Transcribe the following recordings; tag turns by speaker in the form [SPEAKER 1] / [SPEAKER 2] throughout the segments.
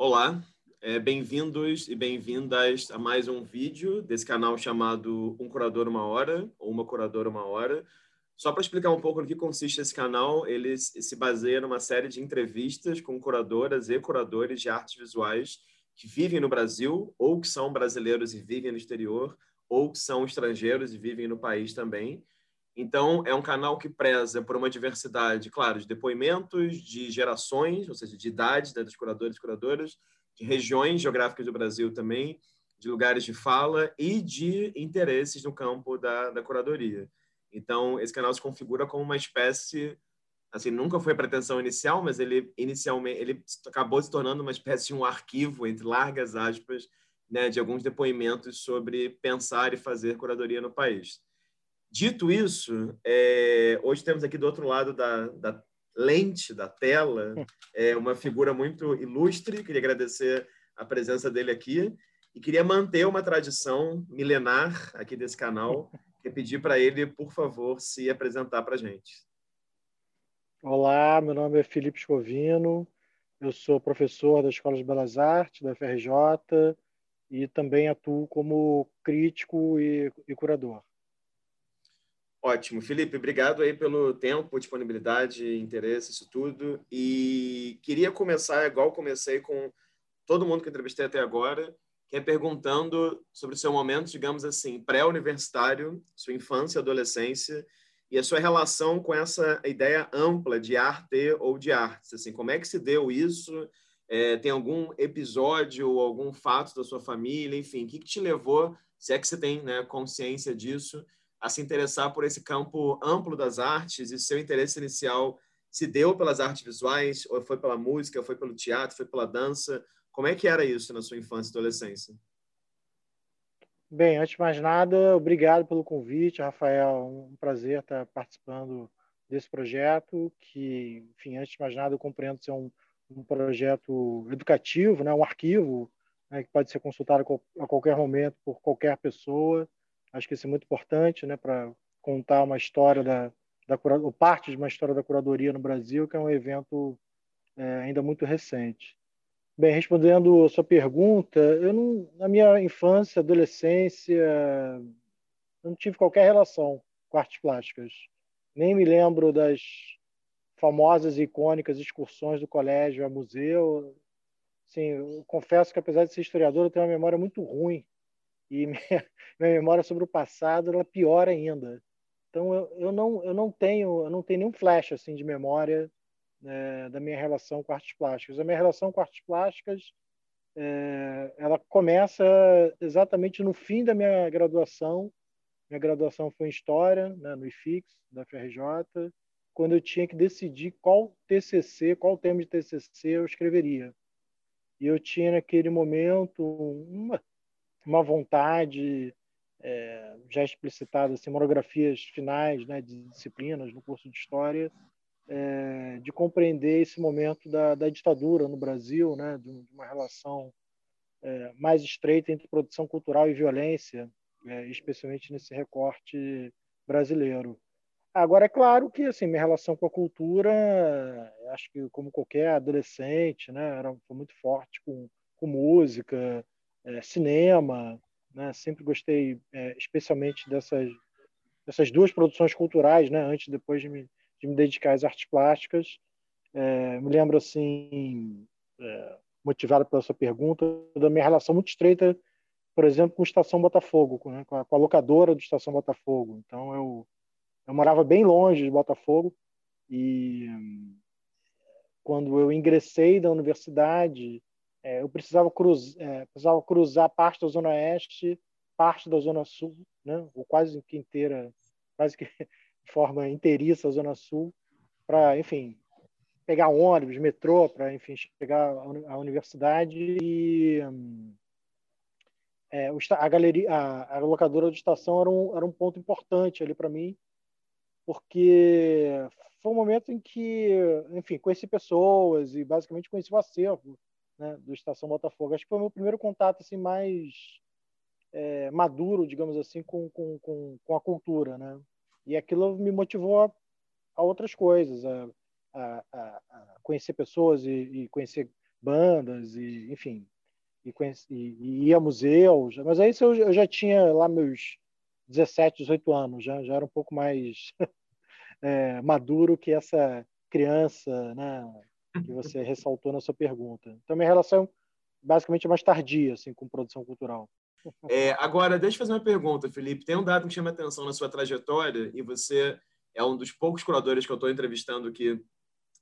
[SPEAKER 1] Olá, é, bem-vindos e bem-vindas a mais um vídeo desse canal chamado Um Curador Uma Hora, ou Uma Curadora Uma Hora. Só para explicar um pouco no que consiste esse canal, ele se baseia numa série de entrevistas com curadoras e curadores de artes visuais que vivem no Brasil, ou que são brasileiros e vivem no exterior, ou que são estrangeiros e vivem no país também. Então, é um canal que preza por uma diversidade, claro, de depoimentos, de gerações, ou seja, de idades né, dos curadores e curadoras, de regiões geográficas do Brasil também, de lugares de fala e de interesses no campo da, da curadoria. Então, esse canal se configura como uma espécie, assim, nunca foi a pretensão inicial, mas ele inicialmente ele acabou se tornando uma espécie de um arquivo entre largas aspas, né, de alguns depoimentos sobre pensar e fazer curadoria no país. Dito isso, é, hoje temos aqui do outro lado da, da lente da tela é, uma figura muito ilustre. Queria agradecer a presença dele aqui e queria manter uma tradição milenar aqui desse canal e pedir para ele, por favor, se apresentar para a gente.
[SPEAKER 2] Olá, meu nome é Felipe Scovino, eu sou professor da Escola de Belas Artes, da FRJ, e também atuo como crítico e, e curador.
[SPEAKER 1] Ótimo. Felipe, obrigado aí pelo tempo, disponibilidade, interesse, isso tudo. E queria começar, igual comecei com todo mundo que entrevistei até agora, que é perguntando sobre o seu momento, digamos assim, pré-universitário, sua infância, adolescência, e a sua relação com essa ideia ampla de arte ou de artes. Assim, como é que se deu isso? É, tem algum episódio ou algum fato da sua família, enfim, o que, que te levou, se é que você tem né, consciência disso, a se interessar por esse campo amplo das artes e seu interesse inicial se deu pelas artes visuais, ou foi pela música, foi pelo teatro, foi pela dança? Como é que era isso na sua infância e adolescência?
[SPEAKER 2] Bem, antes de mais nada, obrigado pelo convite, Rafael. Um prazer estar participando desse projeto, que, enfim, antes de mais nada, eu compreendo ser um, um projeto educativo, né, um arquivo né, que pode ser consultado a qualquer momento por qualquer pessoa. Acho que isso é muito importante, né, para contar uma história da, da ou parte de uma história da curadoria no Brasil, que é um evento é, ainda muito recente. Bem, respondendo a sua pergunta, eu não, na minha infância, adolescência, não tive qualquer relação com artes plásticas. Nem me lembro das famosas e icônicas excursões do colégio a museu. Sim, confesso que apesar de ser historiador, eu tenho uma memória muito ruim e minha, minha memória sobre o passado ela é pior ainda. Então eu, eu não eu não tenho eu não tenho nenhum flash assim de memória né, da minha relação com artes plásticas. A minha relação com artes plásticas é, ela começa exatamente no fim da minha graduação. Minha graduação foi em História, né, no IFIX, da FRJ, quando eu tinha que decidir qual TCC, qual tema de TCC eu escreveria. E eu tinha naquele momento uma, uma vontade é, já explicitada, assim, monografias finais né, de disciplinas no curso de História, é, de compreender esse momento da, da, ditadura no Brasil, né, de uma relação é, mais estreita entre produção cultural e violência, é, especialmente nesse recorte brasileiro. Agora, é claro que assim, minha relação com a cultura, acho que como qualquer adolescente, né, era, foi muito forte com, com música, é, cinema, né? Sempre gostei é, especialmente dessas dessas duas produções culturais, né? Antes e depois de me, de me dedicar às artes plásticas, é, me lembro assim, é, motivado pela sua pergunta, da minha relação muito estreita, por exemplo, com Estação Botafogo, né? com, a, com a locadora do Estação Botafogo. Então eu eu morava bem longe de Botafogo e quando eu ingressei da universidade é, eu precisava, cruz, é, precisava cruzar parte da Zona Oeste, parte da Zona Sul, né? ou quase que inteira, quase que de forma inteiriça a Zona Sul, para, enfim, pegar ônibus, metrô, para, enfim, chegar à universidade e é, a galeria, a, a, locadora de estação era um, era um ponto importante ali para mim, porque foi um momento em que, enfim, conheci pessoas e basicamente conheci o acervo né, do Estação Botafogo. Acho que foi o meu primeiro contato assim mais é, maduro, digamos assim, com, com, com, com, a cultura, né? E aquilo me motivou a, a outras coisas, a, a, a, conhecer pessoas e, e, conhecer bandas e, enfim, e, conheci, e, ia a museus. Mas aí eu, eu já tinha lá meus 17, 18 anos, já, já era um pouco mais é, maduro que essa criança, né, que você ressaltou na sua pergunta. Então, minha relação basicamente é mais tardia, assim, com produção cultural.
[SPEAKER 1] É, agora, deixa eu fazer uma pergunta, Felipe. Tem um dado que chama atenção na sua trajetória e você é um dos poucos curadores que eu estou entrevistando que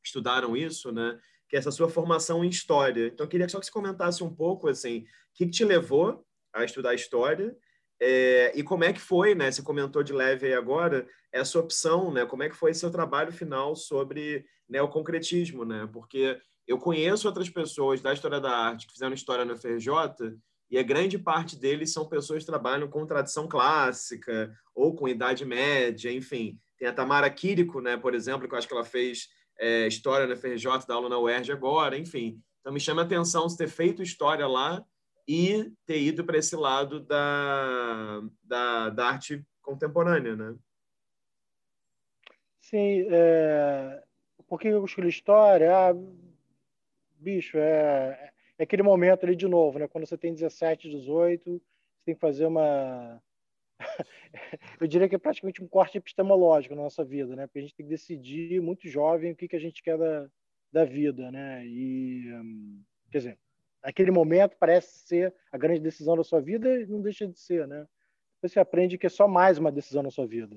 [SPEAKER 1] estudaram isso, né? Que é essa sua formação em história. Então, eu queria só que você comentasse um pouco, assim, o que, que te levou a estudar história é, e como é que foi, né? Você comentou de leve aí agora, essa opção, né? Como é que foi seu trabalho final sobre neoconcretismo, né? Porque eu conheço outras pessoas da história da arte que fizeram história na FRJ e a grande parte deles são pessoas que trabalham com tradição clássica ou com idade média, enfim. Tem a Tamara Quirico, né, por exemplo, que eu acho que ela fez é, história na FRJ, da aula na UERJ agora, enfim. Então me chama a atenção você ter feito história lá e ter ido para esse lado da, da, da, arte contemporânea, né?
[SPEAKER 2] Sim, é... por que eu escolhi história? Ah, bicho, é... é aquele momento ali de novo, né? Quando você tem 17, 18, você tem que fazer uma eu diria que é praticamente um corte epistemológico na nossa vida, né? Porque a gente tem que decidir muito jovem o que, que a gente quer da, da vida, né? E, hum, quer dizer, aquele momento parece ser a grande decisão da sua vida e não deixa de ser, né? Você aprende que é só mais uma decisão na sua vida.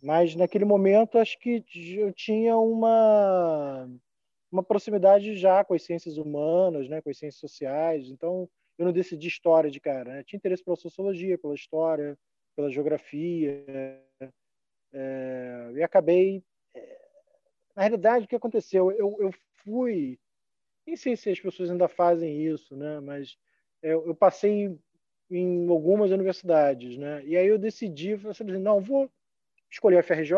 [SPEAKER 2] Mas naquele momento acho que eu tinha uma uma proximidade já com as ciências humanas, né, com as ciências sociais. Então eu não decidi história de cara, né? tinha interesse pela sociologia, pela história, pela geografia, é, e acabei. É, na realidade, o que aconteceu? Eu, eu fui. Nem sei se as pessoas ainda fazem isso, né? mas eu, eu passei em algumas universidades. Né? E aí eu decidi, assim, não, vou escolher a FRJ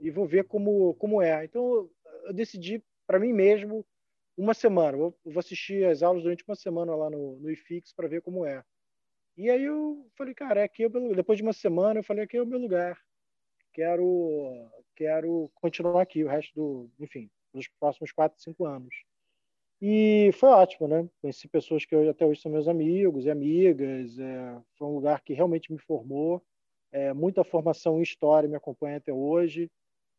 [SPEAKER 2] e vou ver como, como é. Então, eu decidi para mim mesmo uma semana. Vou, assistir as aulas durante uma semana lá no, no IFIX para ver como é. E aí eu falei, cara, é aqui é Depois de uma semana, eu falei, aqui é o meu lugar. Quero, quero continuar aqui o resto do, enfim, nos próximos quatro, cinco anos. E foi ótimo, né? Conheci pessoas que até hoje são meus amigos e amigas. É, foi um lugar que realmente me formou. É, muita formação em história me acompanha até hoje.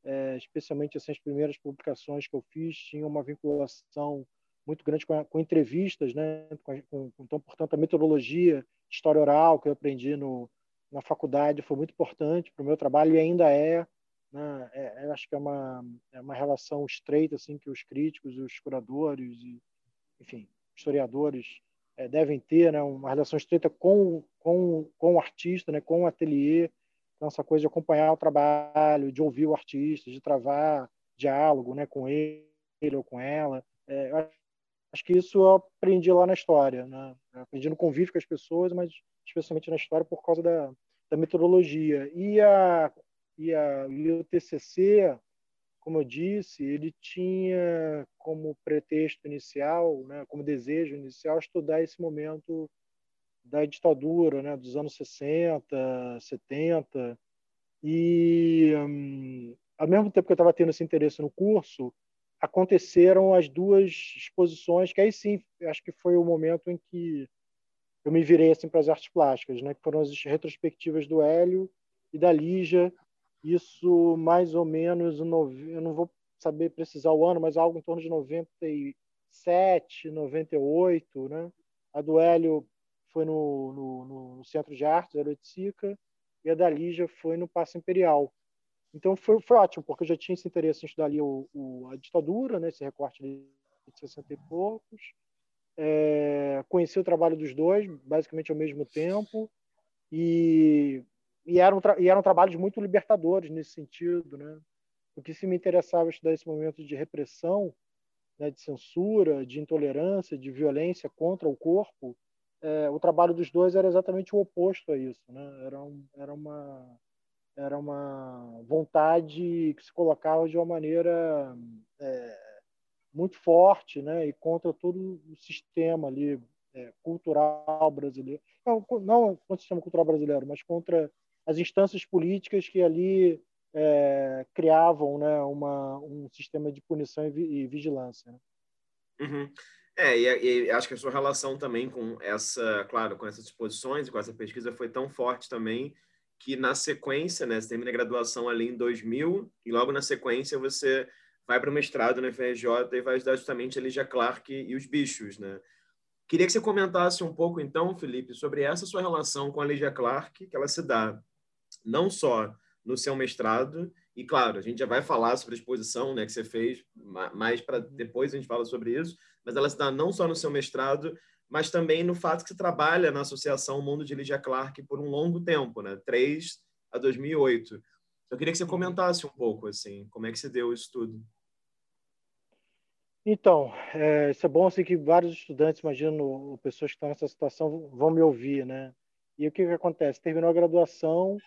[SPEAKER 2] É, especialmente essas primeiras publicações que eu fiz tinham uma vinculação muito grande com, com entrevistas, né? Com, com, então, portanto, a metodologia história oral que eu aprendi no, na faculdade foi muito importante para o meu trabalho e ainda é. Né? é, é acho que é uma, é uma relação estreita assim que os críticos, os curadores e, enfim, historiadores é, devem ter, né? uma relação estreita com, com, com o artista, né? com o ateliê. Então, essa coisa de acompanhar o trabalho, de ouvir o artista, de travar diálogo né? com ele ou com ela. É, acho que isso eu aprendi lá na história, né? Aprendi no convívio com as pessoas, mas especialmente na história por causa da, da metodologia. E, a, e, a, e o TCC, como eu disse, ele tinha como pretexto inicial, né, como desejo inicial, estudar esse momento da ditadura, né, dos anos 60, 70. E, hum, ao mesmo tempo que eu estava tendo esse interesse no curso, aconteceram as duas exposições, que aí sim, acho que foi o momento em que eu me virei assim para as artes plásticas, né? Que foram as retrospectivas do Hélio e da Lígia. Isso mais ou menos, eu não vou saber precisar o ano, mas algo em torno de 97, 98, né? A do Hélio foi no, no, no Centro de Artes, Hélio Sica, e a da Lígia foi no Paço Imperial. Então foi, foi ótimo, porque eu já tinha esse interesse em estudar ali o, o, a ditadura, né, esse recorte de 60 e poucos. É, conheci o trabalho dos dois, basicamente ao mesmo tempo, e, e, eram, e eram trabalhos muito libertadores nesse sentido. Né? Porque se me interessava estudar esse momento de repressão, né, de censura, de intolerância, de violência contra o corpo, é, o trabalho dos dois era exatamente o oposto a isso. Né? Era, um, era uma era uma vontade que se colocava de uma maneira é, muito forte, né, e contra todo o sistema ali é, cultural brasileiro, não, não contra o sistema cultural brasileiro, mas contra as instâncias políticas que ali é, criavam, né, uma, um sistema de punição e, vigilância. Né?
[SPEAKER 1] Uhum. É, e, e, acho que a sua relação também com essa, claro, com essas exposições, com essa pesquisa foi tão forte também que na sequência, né, você termina a graduação ali em 2000 e logo na sequência você vai para o mestrado na FRJ e vai estudar justamente a Lígia Clark e os bichos, né? Queria que você comentasse um pouco, então, Felipe, sobre essa sua relação com a Lígia Clark, que ela se dá não só no seu mestrado, e claro, a gente já vai falar sobre a exposição né, que você fez, mais para depois a gente fala sobre isso, mas ela se dá não só no seu mestrado, mas também no fato que você trabalha na Associação Mundo de Lydia Clark por um longo tempo, né? 3 a 2008. Eu queria que você comentasse um pouco, assim, como é que se deu isso tudo.
[SPEAKER 2] Então, é, isso é bom assim que vários estudantes, imagino, pessoas que estão nessa situação vão me ouvir, né? E o que, que acontece? Terminou a graduação,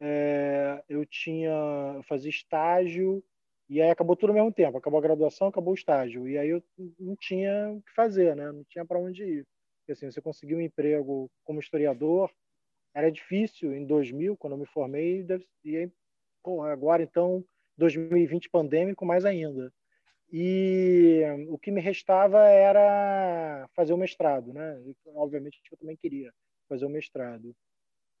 [SPEAKER 2] é, eu tinha, eu fazia estágio e aí acabou tudo ao mesmo tempo. Acabou a graduação, acabou o estágio. E aí eu não tinha o que fazer, né? Não tinha para onde ir. Porque, assim, você conseguiu um emprego como historiador, era difícil em 2000, quando eu me formei, e aí, agora então, 2020 pandêmico, mais ainda. E o que me restava era fazer o mestrado, né? Obviamente eu também queria fazer o mestrado.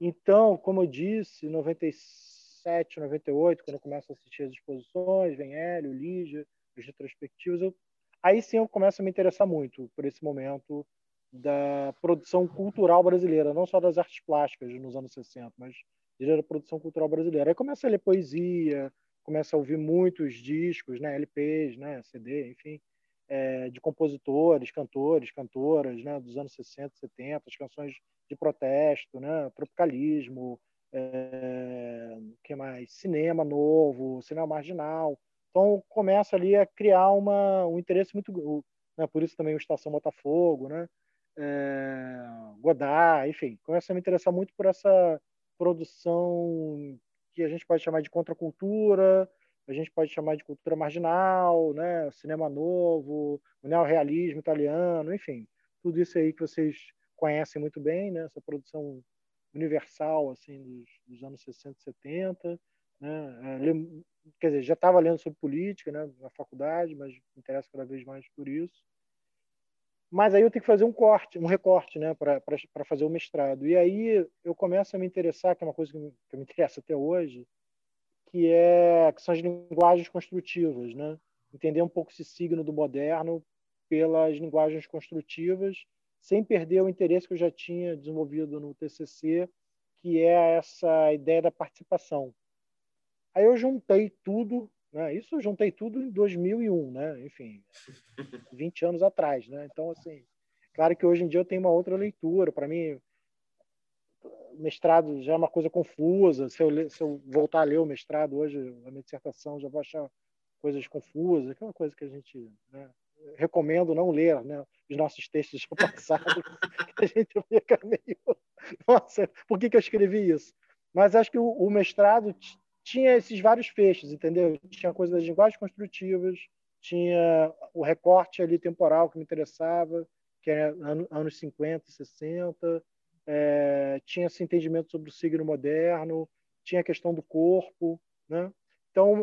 [SPEAKER 2] Então, como eu disse, em 96 97, 98, quando eu começo a assistir as exposições, vem Hélio, Lígia, os retrospectivos, eu, aí sim eu começo a me interessar muito por esse momento da produção cultural brasileira, não só das artes plásticas nos anos 60, mas da produção cultural brasileira. Aí começa a ler poesia, começa a ouvir muitos discos, né, LPs, né, CD, enfim, é, de compositores, cantores, cantoras, né, dos anos 60, 70, as canções de protesto, né, tropicalismo, é, que mais? Cinema novo, cinema marginal. Então começa ali a criar uma, um interesse muito, né, por isso também o Estação Botafogo, né? É, Godard, enfim, começa a me interessar muito por essa produção que a gente pode chamar de contracultura, a gente pode chamar de cultura marginal, né? cinema novo, o neorrealismo italiano, enfim, tudo isso aí que vocês conhecem muito bem, né? essa produção universal assim dos, dos anos 60, 70, né? É, quer dizer, já estava lendo sobre política, né, na faculdade, mas me interessa cada vez mais por isso. Mas aí eu tenho que fazer um corte, um recorte, né, para fazer o mestrado. E aí eu começo a me interessar, que é uma coisa que me, que me interessa até hoje, que é que são as linguagens construtivas, né? Entender um pouco esse signo do moderno pelas linguagens construtivas sem perder o interesse que eu já tinha desenvolvido no TCC, que é essa ideia da participação. Aí eu juntei tudo, né? Isso eu juntei tudo em 2001, né? Enfim, 20 anos atrás, né? Então assim, claro que hoje em dia eu tenho uma outra leitura. Para mim, mestrado já é uma coisa confusa. Se eu, se eu voltar a ler o mestrado hoje, a minha dissertação, já vou achar coisas confusas, aquela coisa que a gente né, recomendo não ler né, os nossos textos do passado, a gente fica meio. Nossa, por que, que eu escrevi isso? Mas acho que o, o mestrado tinha esses vários fechos, entendeu? Tinha coisa das linguagens construtivas, tinha o recorte ali temporal que me interessava, que é anos 50, 60, é, tinha esse entendimento sobre o signo moderno, tinha a questão do corpo, né? Então,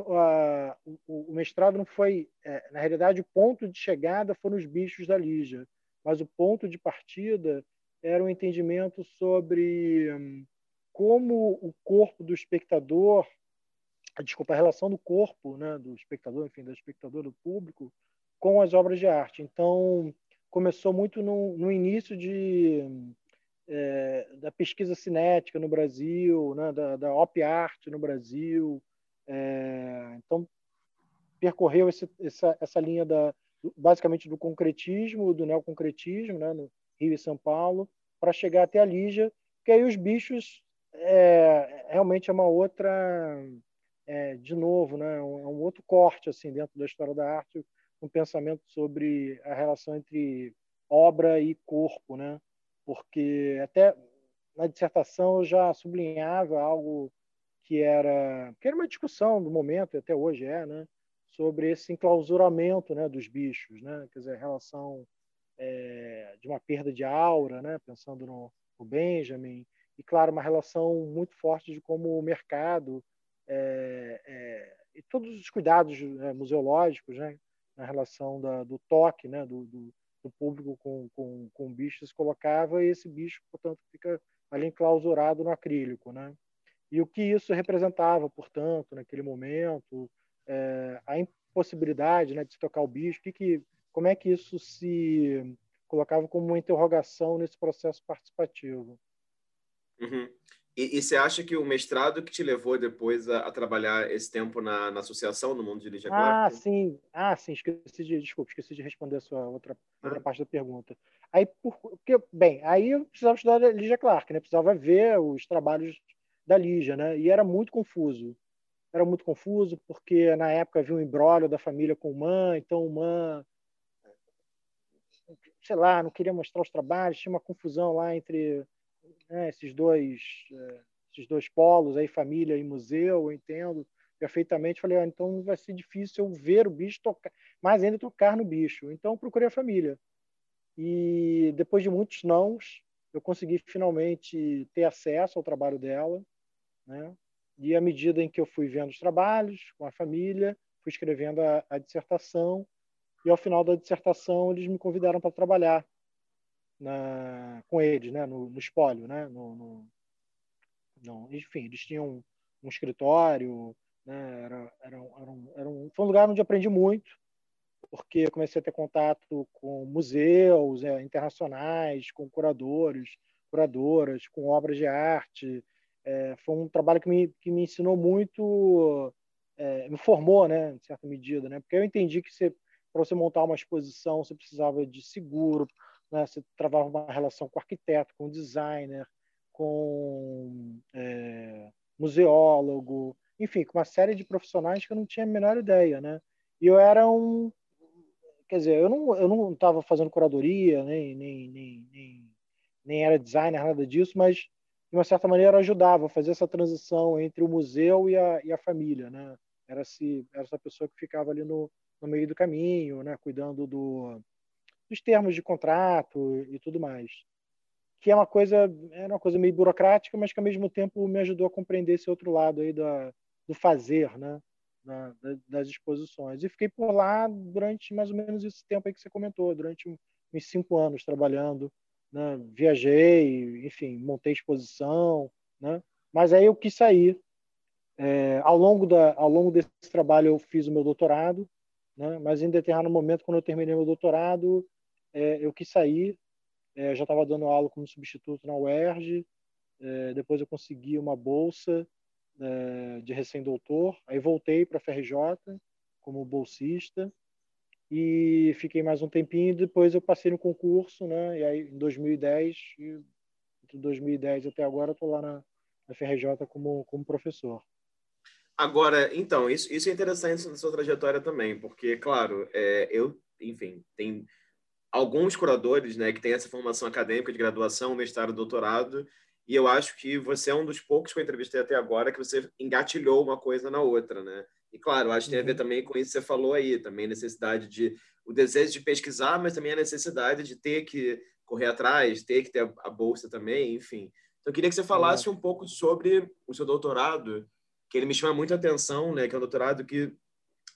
[SPEAKER 2] o, o, mestrado não foi, é, na realidade, o ponto de chegada foram os bichos da Lígia, mas o ponto de partida era um entendimento sobre hum, como o corpo do espectador, desculpa, a relação do corpo, né, do espectador, enfim, do espectador, do público, com as obras de arte. Então, começou muito no, no início de, é, da pesquisa cinética no Brasil, né, da, da op art no Brasil, é, então, percorreu esse, essa, essa linha da, basicamente do concretismo, do neoconcretismo, né, no Rio e São Paulo, para chegar até a Lígia, que aí os bichos é, realmente é uma outra, é, de novo, né, um, é um outro corte assim dentro da história da arte, um pensamento sobre a relação entre obra e corpo, né? Porque até na dissertação eu já sublinhava algo que era que era uma discussão do momento e até hoje é, né, sobre esse enclausuramento, né, dos bichos, né, quer dizer, a relação é, de uma perda de aura, né, pensando no, no, Benjamin e claro uma relação muito forte de como o mercado é, é, e todos os cuidados né, museológicos, né, na relação da, do toque, né, do, do, do público com, com, com bichos, colocava e esse bicho, portanto, fica ali enclausurado no acrílico, né? E o que isso representava, portanto, naquele momento, é, a impossibilidade né, de se tocar o bicho, que, que, como é que isso se colocava como uma interrogação nesse processo participativo.
[SPEAKER 1] Uhum. E, e, você acha que o mestrado que te levou depois a, a trabalhar esse tempo na, na, associação, no mundo de Lígia
[SPEAKER 2] Ah, sim. Ah, sim. Esqueci de, desculpa, esqueci de responder a sua outra, outra ah. parte da pergunta. Aí, porque, bem, aí eu precisava estudar Lígia Clark, né? Precisava ver os trabalhos da Lígia, né? E era muito confuso. Era muito confuso porque na época havia um embrólio da família com o Man, então o Man sei lá, não queria mostrar os trabalhos, tinha uma confusão lá entre né, esses dois é, esses dois polos aí família e museu eu entendo perfeitamente. Falei ah, então vai ser difícil eu ver o bicho tocar mais ainda tocar no bicho. Então procurei a família. E depois de muitos nãos eu consegui finalmente ter acesso ao trabalho dela né? E à medida em que eu fui vendo os trabalhos com a família fui escrevendo a, a dissertação e ao final da dissertação eles me convidaram para trabalhar na, com eles, né, no, no espólio, né, no, no, no, enfim, eles tinham um, escritório, né, era, era, era, um, era um, foi um lugar onde aprendi muito, porque comecei a ter contato com museus é, internacionais, com curadores, curadoras, com obras de arte. É, foi um trabalho que me, que me ensinou muito, é, me formou, né, em certa medida, né, porque eu entendi que para você montar uma exposição, você precisava de seguro, né? Você travava uma relação com arquiteto, com designer, com é, museólogo, enfim, com uma série de profissionais que eu não tinha a menor ideia, né? E eu era um, quer dizer, eu não eu não estava fazendo curadoria, nem, nem, nem, nem, nem era designer, nada disso, mas de uma certa maneira ajudava a fazer essa transição entre o museu e a, e a família, né? Era, -se, era essa pessoa que ficava ali no, no meio do caminho, né? Cuidando do, dos termos de contrato e tudo mais. Que é uma coisa, é uma coisa meio burocrática, mas que ao mesmo tempo me ajudou a compreender esse outro lado aí da, do fazer, né? Da, das exposições. E fiquei por lá durante mais ou menos esse tempo aí que você comentou, durante uns cinco anos trabalhando. Né? Viajei, enfim, montei exposição, né? Mas aí eu quis sair. É, ao longo da, ao longo desse trabalho eu fiz o meu doutorado, né? Mas em determinado momento, quando eu terminei meu doutorado, é, eu quis sair, é, já estava dando aula como substituto na UERJ, é, depois eu consegui uma bolsa é, de recém-doutor, aí voltei para a FRJ como bolsista e fiquei mais um tempinho, depois eu passei no concurso, né, e aí em 2010, entre 2010 até agora, estou lá na, na FRJ como, como professor.
[SPEAKER 1] Agora, então, isso, isso é interessante na sua trajetória também, porque, claro, é, eu, enfim, tem alguns curadores, né, que têm essa formação acadêmica de graduação, mestrado, doutorado, e eu acho que você é um dos poucos que eu entrevistei até agora que você engatilhou uma coisa na outra, né? E claro, acho que tem a ver uhum. também com isso que você falou aí, também a necessidade de o desejo de pesquisar, mas também a necessidade de ter que correr atrás, ter que ter a bolsa também, enfim. Então eu queria que você falasse um pouco sobre o seu doutorado, que ele me chama muita atenção, né, que é um doutorado que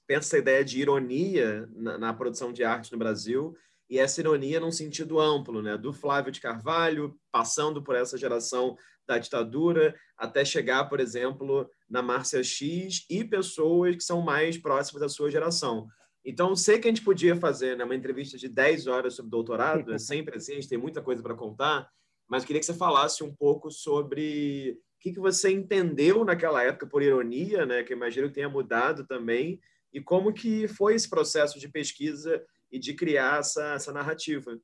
[SPEAKER 1] pensa essa ideia de ironia na, na produção de arte no Brasil e essa ironia num sentido amplo, né? do Flávio de Carvalho, passando por essa geração da ditadura, até chegar, por exemplo, na Márcia X e pessoas que são mais próximas da sua geração. Então, sei que a gente podia fazer né, uma entrevista de 10 horas sobre doutorado, é sempre assim, a gente tem muita coisa para contar, mas queria que você falasse um pouco sobre o que, que você entendeu naquela época por ironia, né, que imagino que tenha mudado também, e como que foi esse processo de pesquisa e de criar essa, essa narrativa.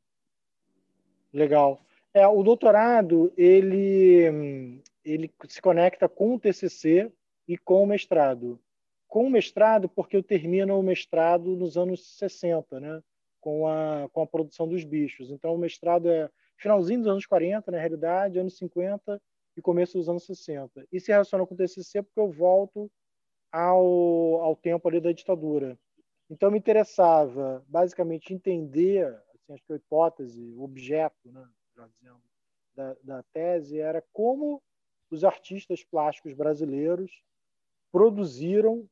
[SPEAKER 2] Legal. É, o doutorado ele, ele se conecta com o TCC e com o mestrado. Com o mestrado, porque eu termino o mestrado nos anos 60, né? com, a, com a produção dos bichos. Então, o mestrado é finalzinho dos anos 40, na realidade, anos 50 e começo dos anos 60. E se relaciona com o TCC porque eu volto ao, ao tempo ali da ditadura. Então, me interessava basicamente entender, assim, acho que a hipótese, o objeto, né, dizendo, da, da tese era como os artistas plásticos brasileiros produziram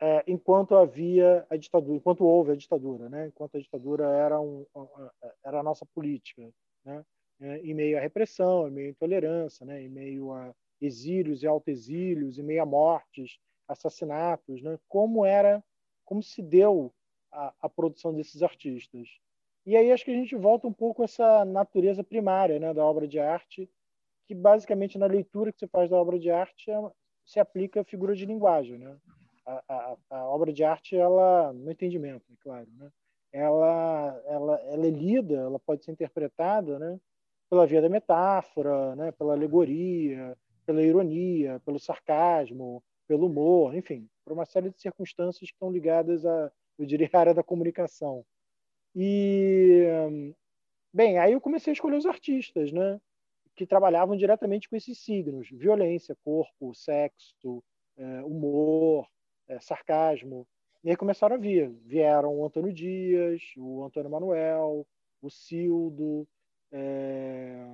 [SPEAKER 2] é, enquanto havia a ditadura, enquanto houve a ditadura, né? enquanto a ditadura era, um, era a nossa política, né? É, em meio à repressão, em meio à intolerância, né? em meio a exílios e autoexílios, em meio a mortes, assassinatos, né? como era, como se deu a, a, produção desses artistas. E aí acho que a gente volta um pouco a essa natureza primária né? da obra de arte, que basicamente na leitura que você faz da obra de arte é, se aplica a figura de linguagem, né? A, a, a, obra de arte, ela, no entendimento, é claro, né? ela, ela, ela é lida, ela pode ser interpretada né? pela via da metáfora, né? pela alegoria, pela ironia, pelo sarcasmo, pelo humor, enfim, por uma série de circunstâncias que estão ligadas a, eu diria, a área da comunicação. E, bem, aí eu comecei a escolher os artistas, né? que trabalhavam diretamente com esses signos: violência, corpo, sexo, é, humor, é, sarcasmo. E aí começaram a vir. Vieram o Antônio Dias, o Antônio Manuel, o Cildo, é,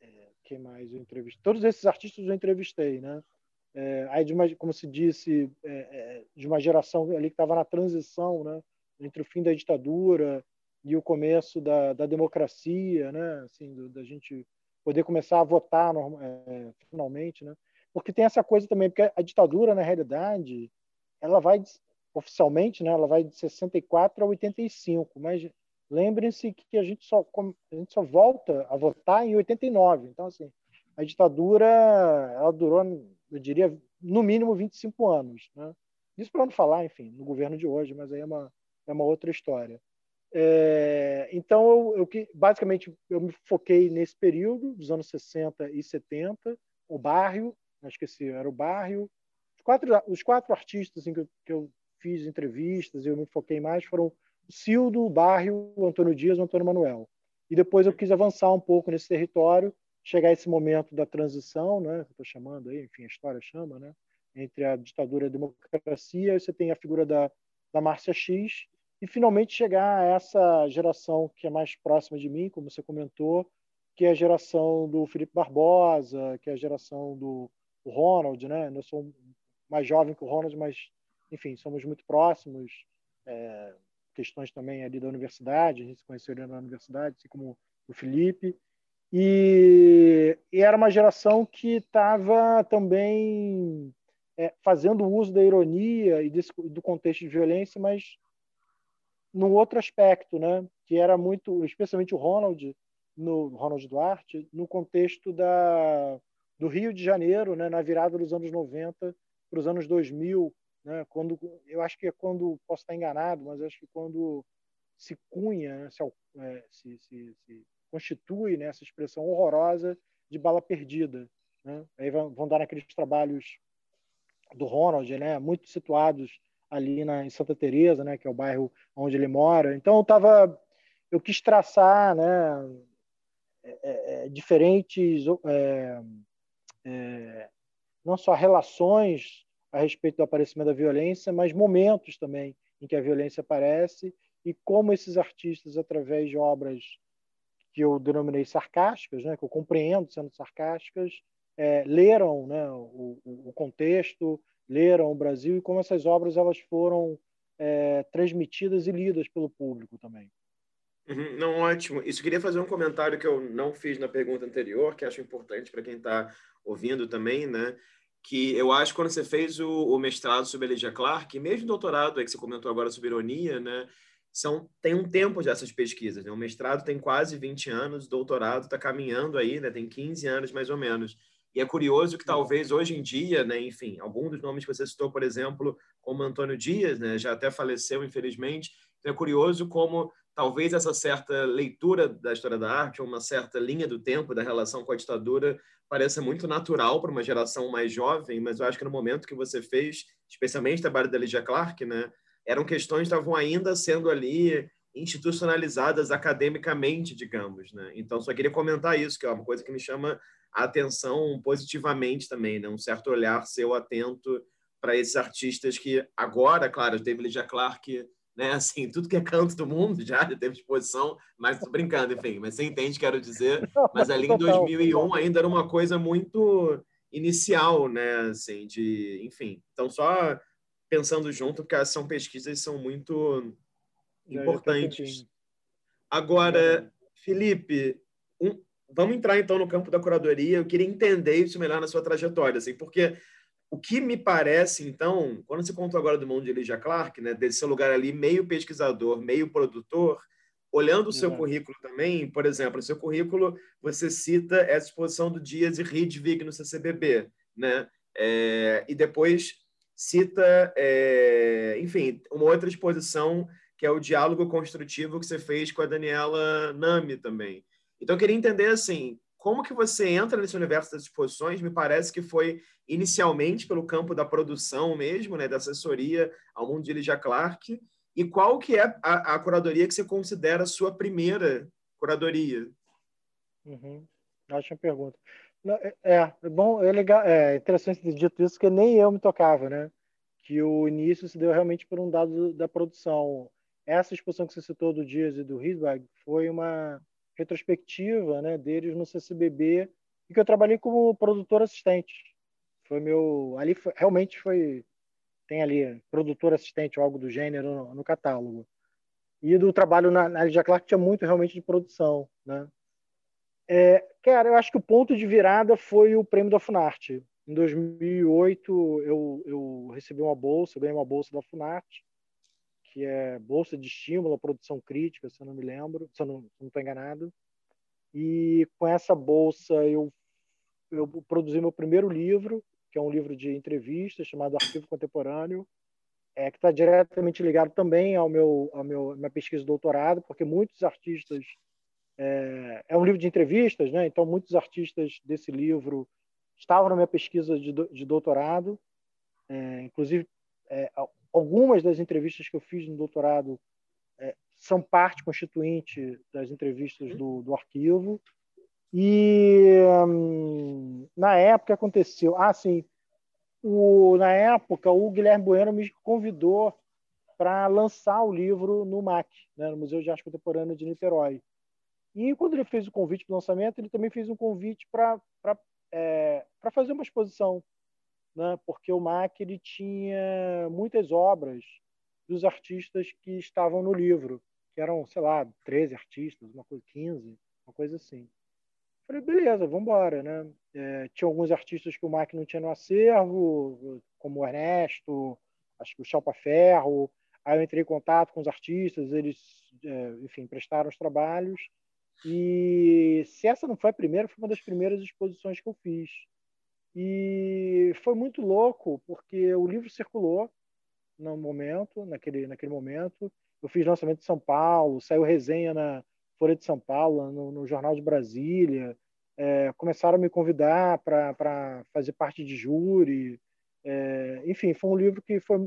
[SPEAKER 2] é, quem mais eu entrevistei? Todos esses artistas eu entrevistei, né? É, aí de uma, como se disse, é, é de uma geração ali que estava na transição, né? Entre o fim da ditadura e o começo da, da democracia, né? Assim, do, da gente poder começar a votar é, finalmente, né? Porque tem essa coisa também, porque a ditadura, na realidade, ela vai oficialmente, né? Ela vai de 64 a 85, mas lembrem-se que a gente só a gente só volta a votar em 89. Então, assim, a ditadura ela durou, eu diria, no mínimo 25 anos, né? Isso para não falar, enfim, no governo de hoje, mas aí é uma é uma outra história. É, então, eu, eu, basicamente, eu me foquei nesse período, dos anos 60 e 70, o bairro, que esse era o bairro. Os quatro, os quatro artistas assim, que, eu, que eu fiz entrevistas, eu me foquei mais, foram o Cildo, o Barrio, o Antônio Dias e o Antônio Manuel. E depois eu quis avançar um pouco nesse território, chegar esse momento da transição, né, estou chamando aí, enfim, a história chama, né, entre a ditadura e a democracia, você tem a figura da, da Márcia X, e finalmente chegar a essa geração que é mais próxima de mim, como você comentou, que é a geração do Felipe Barbosa, que é a geração do, do Ronald, né? Eu sou mais jovem que o Ronald, mas enfim, somos muito próximos. É, questões também ali da universidade, a gente se conheceu ali na universidade, assim como o Felipe. E, e era uma geração que estava também é, fazendo uso da ironia e desse, do contexto de violência, mas num outro aspecto, né? que era muito, especialmente o Ronald, no Ronald Duarte, no contexto da, do Rio de Janeiro, né? na virada dos anos 90 para os anos 2000, né? quando, eu acho que é quando, posso estar enganado, mas acho que quando se cunha, né? se, é, se, se, se, constitui né? essa expressão horrorosa de bala perdida. Né? Aí vão, vão dar aqueles trabalhos do Ronald, né? muito situados ali na, em Santa Teresa, né, que é o bairro onde ele mora. Então eu tava, eu quis traçar, né, é, é, é diferentes, é, é, não só relações a respeito do aparecimento da violência, mas momentos também em que a violência aparece e como esses artistas, através de obras que eu denominei sarcásticas, né, que eu compreendo sendo sarcásticas, é, leram né, o, o, contexto, leram o Brasil e como essas obras elas foram é, transmitidas e lidas pelo público também.
[SPEAKER 1] Uhum, não, ótimo. Isso queria fazer um comentário que eu não fiz na pergunta anterior, que acho importante para quem está ouvindo também, né? Que eu acho que quando você fez o, o mestrado sobre Elijah Clark, mesmo o doutorado que você comentou agora sobre ironia, né? São, tem um tempo dessas pesquisas, né? O mestrado tem quase 20 anos, o doutorado está caminhando aí, né? Tem 15 anos mais ou menos. E é curioso que talvez hoje em dia, né, enfim, algum dos nomes que você citou, por exemplo, como Antônio Dias, né, já até faleceu, infelizmente. Então é curioso como talvez essa certa leitura da história da arte, uma certa linha do tempo da relação com a ditadura, pareça muito natural para uma geração mais jovem, mas eu acho que no momento que você fez, especialmente o trabalho da Lydia Clark, né, eram questões que estavam ainda sendo ali institucionalizadas academicamente, digamos, né? Então só queria comentar isso, que é uma coisa que me chama a atenção positivamente também, né? Um certo olhar seu atento para esses artistas que agora, claro, teve Lydia Clark, né? Assim, tudo que é canto do mundo já, já teve exposição, mas tô brincando, enfim, mas você entende, quero dizer. Mas ali em 2001 ainda era uma coisa muito inicial, né? Assim, de, enfim. Então só pensando junto, porque são pesquisas são muito importantes. Agora, Felipe, um, vamos entrar então no campo da curadoria. Eu queria entender isso melhor na sua trajetória, assim, porque o que me parece, então, quando você contou agora do mundo de Elijah Clark, né, desse seu lugar ali meio pesquisador, meio produtor, olhando o seu currículo também, por exemplo, no seu currículo você cita essa exposição do Dias e Ridvig no CCBB, né? É, e depois cita, é, enfim, uma outra exposição que é o diálogo construtivo que você fez com a Daniela Nami também. Então, eu queria entender, assim, como que você entra nesse universo das exposições? Me parece que foi inicialmente pelo campo da produção mesmo, né, da assessoria ao mundo de Elijah Clark, e qual que é a, a curadoria que você considera a sua primeira curadoria?
[SPEAKER 2] Uhum. Ótima pergunta. É, é, é bom, é legal, é interessante ter dito isso, que nem eu me tocava, né? Que o início se deu realmente por um dado da produção. Essa exposição que você citou do Dias e do Risbag foi uma retrospectiva, né, deles no CCBB e que eu trabalhei como produtor assistente. Foi meu, ali foi, realmente foi tem ali produtor assistente ou algo do gênero no, no catálogo. E do trabalho na, na Lidia Clark tinha muito realmente de produção, né? É, cara, eu acho que o ponto de virada foi o prêmio da Funarte. Em 2008, eu, eu recebi uma bolsa, eu ganhei uma bolsa da Funarte, que é bolsa de estímulo à produção crítica, se eu não me lembro, se eu não estou enganado. E com essa bolsa eu, eu produzi meu primeiro livro, que é um livro de entrevistas chamado Arquivo Contemporâneo, é, que está diretamente ligado também ao meu, ao meu minha pesquisa de doutorado, porque muitos artistas é, é, um livro de entrevistas, né? Então muitos artistas desse livro estavam na minha pesquisa de, de doutorado, é, inclusive é, algumas das entrevistas que eu fiz no doutorado é, são parte constituinte das entrevistas do, do arquivo. E hum, na época aconteceu, ah, sim, o, na época o Guilherme Bueno me convidou para lançar o livro no MAC, né, no Museu de Arte Contemporânea de Niterói. E quando ele fez o convite para o lançamento, ele também fez um convite para é, fazer uma exposição, né, porque o MAC ele tinha muitas obras dos artistas que estavam no livro, que eram, sei lá, 13 artistas, uma coisa 15, uma coisa assim. Falei, beleza, vamos embora, né? É, tinha alguns artistas que o Mark não tinha no acervo, como o Ernesto, acho que o Chalpa Ferro. Aí eu entrei em contato com os artistas, eles, é, enfim, prestaram os trabalhos. E se essa não foi a primeira, foi uma das primeiras exposições que eu fiz. E foi muito louco, porque o livro circulou no momento, naquele, naquele momento. Eu fiz lançamento em São Paulo, saiu resenha na, Folha de São Paulo, no, no Jornal de Brasília, é, começaram a me convidar para fazer parte de júri. É, enfim, foi um livro que foi,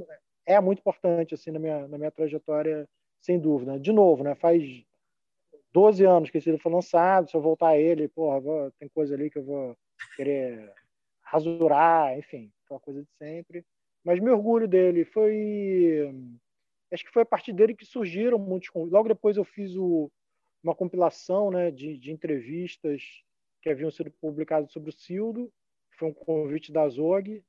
[SPEAKER 2] é muito importante assim na minha, na minha trajetória, sem dúvida. De novo, né, faz 12 anos que esse livro foi lançado, se eu voltar a ele, porra, vou, tem coisa ali que eu vou querer rasurar, enfim, aquela coisa de sempre. Mas me orgulho dele. Foi. Acho que foi a partir dele que surgiram muitos. Logo depois eu fiz o, uma compilação né, de, de entrevistas que haviam sido publicadas sobre o Cildo, foi um convite da Zog.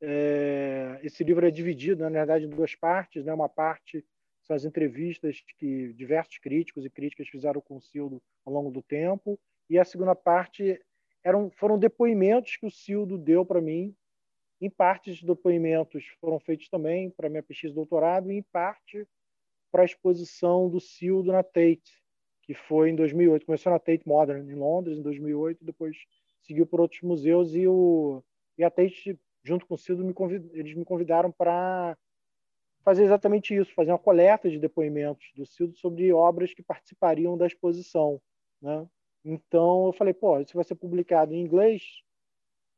[SPEAKER 2] É, esse livro é dividido, na verdade, em duas partes. Né? Uma parte são as entrevistas que diversos críticos e críticas fizeram com o Cildo ao longo do tempo, e a segunda parte eram, foram depoimentos que o Cildo deu para mim. Em parte, os depoimentos foram feitos também para minha pesquisa de doutorado, e em parte para a exposição do Cildo na Tate, que foi em 2008. Começou na Tate Modern em Londres em 2008, depois seguiu por outros museus e o e a Tate junto com o Cildo me convid, eles me convidaram para fazer exatamente isso, fazer uma coleta de depoimentos do Cildo sobre obras que participariam da exposição, né? Então eu falei, pô, isso vai ser publicado em inglês,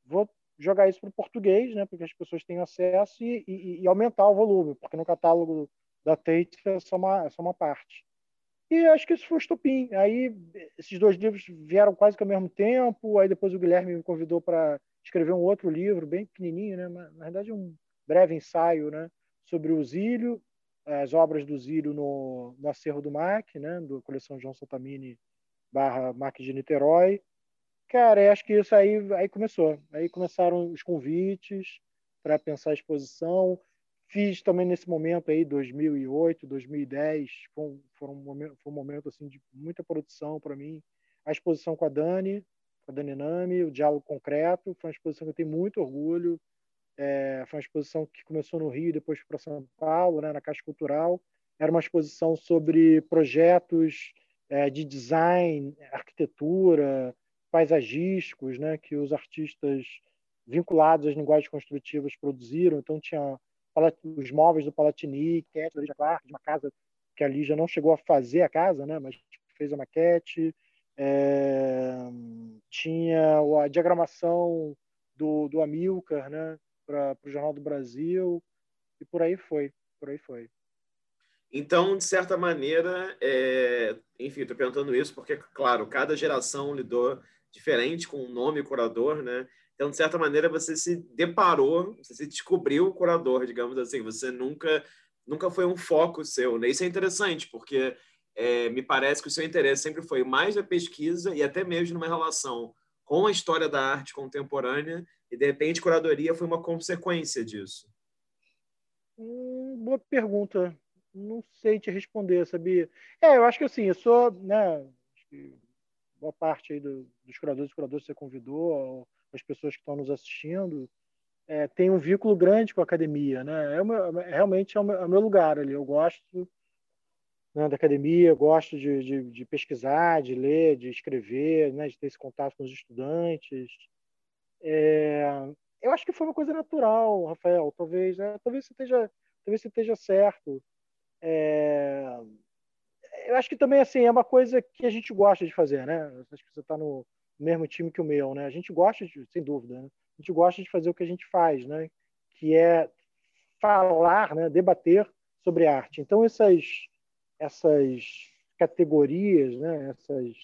[SPEAKER 2] vou jogar isso para o português, né? Porque as pessoas têm acesso e, e, e, aumentar o volume, porque no catálogo da Tate é só uma, é só uma parte. E acho que isso foi o estopim. Aí esses dois livros vieram quase que ao mesmo tempo. Aí depois o Guilherme me convidou para escrever um outro livro, bem pequenininho, né? na verdade um breve ensaio né? Sobre o Zílio, as obras do Zílio no, no acervo do MAC, né? da coleção João Santamini barra MAC de Niterói. Cara, acho que isso aí, aí começou. Aí começaram os convites para pensar a exposição. Fiz também nesse momento aí, 2008, 2010, foi um, foi um momento, foi um momento assim, de muita produção para mim. A exposição com a Dani, com a Dani Nami, o Diálogo Concreto, foi uma exposição que eu tenho muito orgulho. É, foi uma exposição que começou no Rio depois para São Paulo, né, na Caixa Cultural. Era uma exposição sobre projetos é, de design, arquitetura, paisagísticos, né, que os artistas vinculados às linguagens construtivas produziram. Então, tinha os móveis do Palatini, maquete da Clark, de uma casa que a Lígia não chegou a fazer a casa, né, mas fez a maquete. É, tinha a diagramação do, do Amilcar né, para o Jornal do Brasil, e por aí foi, por aí foi.
[SPEAKER 1] Então, de certa maneira, é... enfim, estou perguntando isso porque, claro, cada geração lidou diferente com o nome curador, né? Então, de certa maneira, você se deparou, você se descobriu curador, digamos assim. Você nunca, nunca foi um foco seu. Né? Isso é interessante, porque é, me parece que o seu interesse sempre foi mais na pesquisa e até mesmo numa relação com a história da arte contemporânea, e de repente curadoria foi uma consequência disso.
[SPEAKER 2] Hum, boa pergunta não sei te responder, sabia? É, eu acho que assim, eu sou, né, boa parte aí do, dos curadores e curadores que você convidou, as pessoas que estão nos assistindo, é, tem um vínculo grande com a academia, né? É meu, é, realmente é o, meu, é o, meu, lugar ali. Eu gosto né, da academia, eu gosto de, de, de, pesquisar, de ler, de escrever, né, de ter esse contato com os estudantes. É, eu acho que foi uma coisa natural, Rafael. Talvez, né, talvez você esteja, talvez você esteja certo. É... Eu acho que também assim é uma coisa que a gente gosta de fazer, né? Acho que você está no mesmo time que o meu, né? A gente gosta, de, sem dúvida, né? a gente gosta de fazer o que a gente faz, né? Que é falar, né? Debater sobre arte. Então essas essas categorias, né? Essas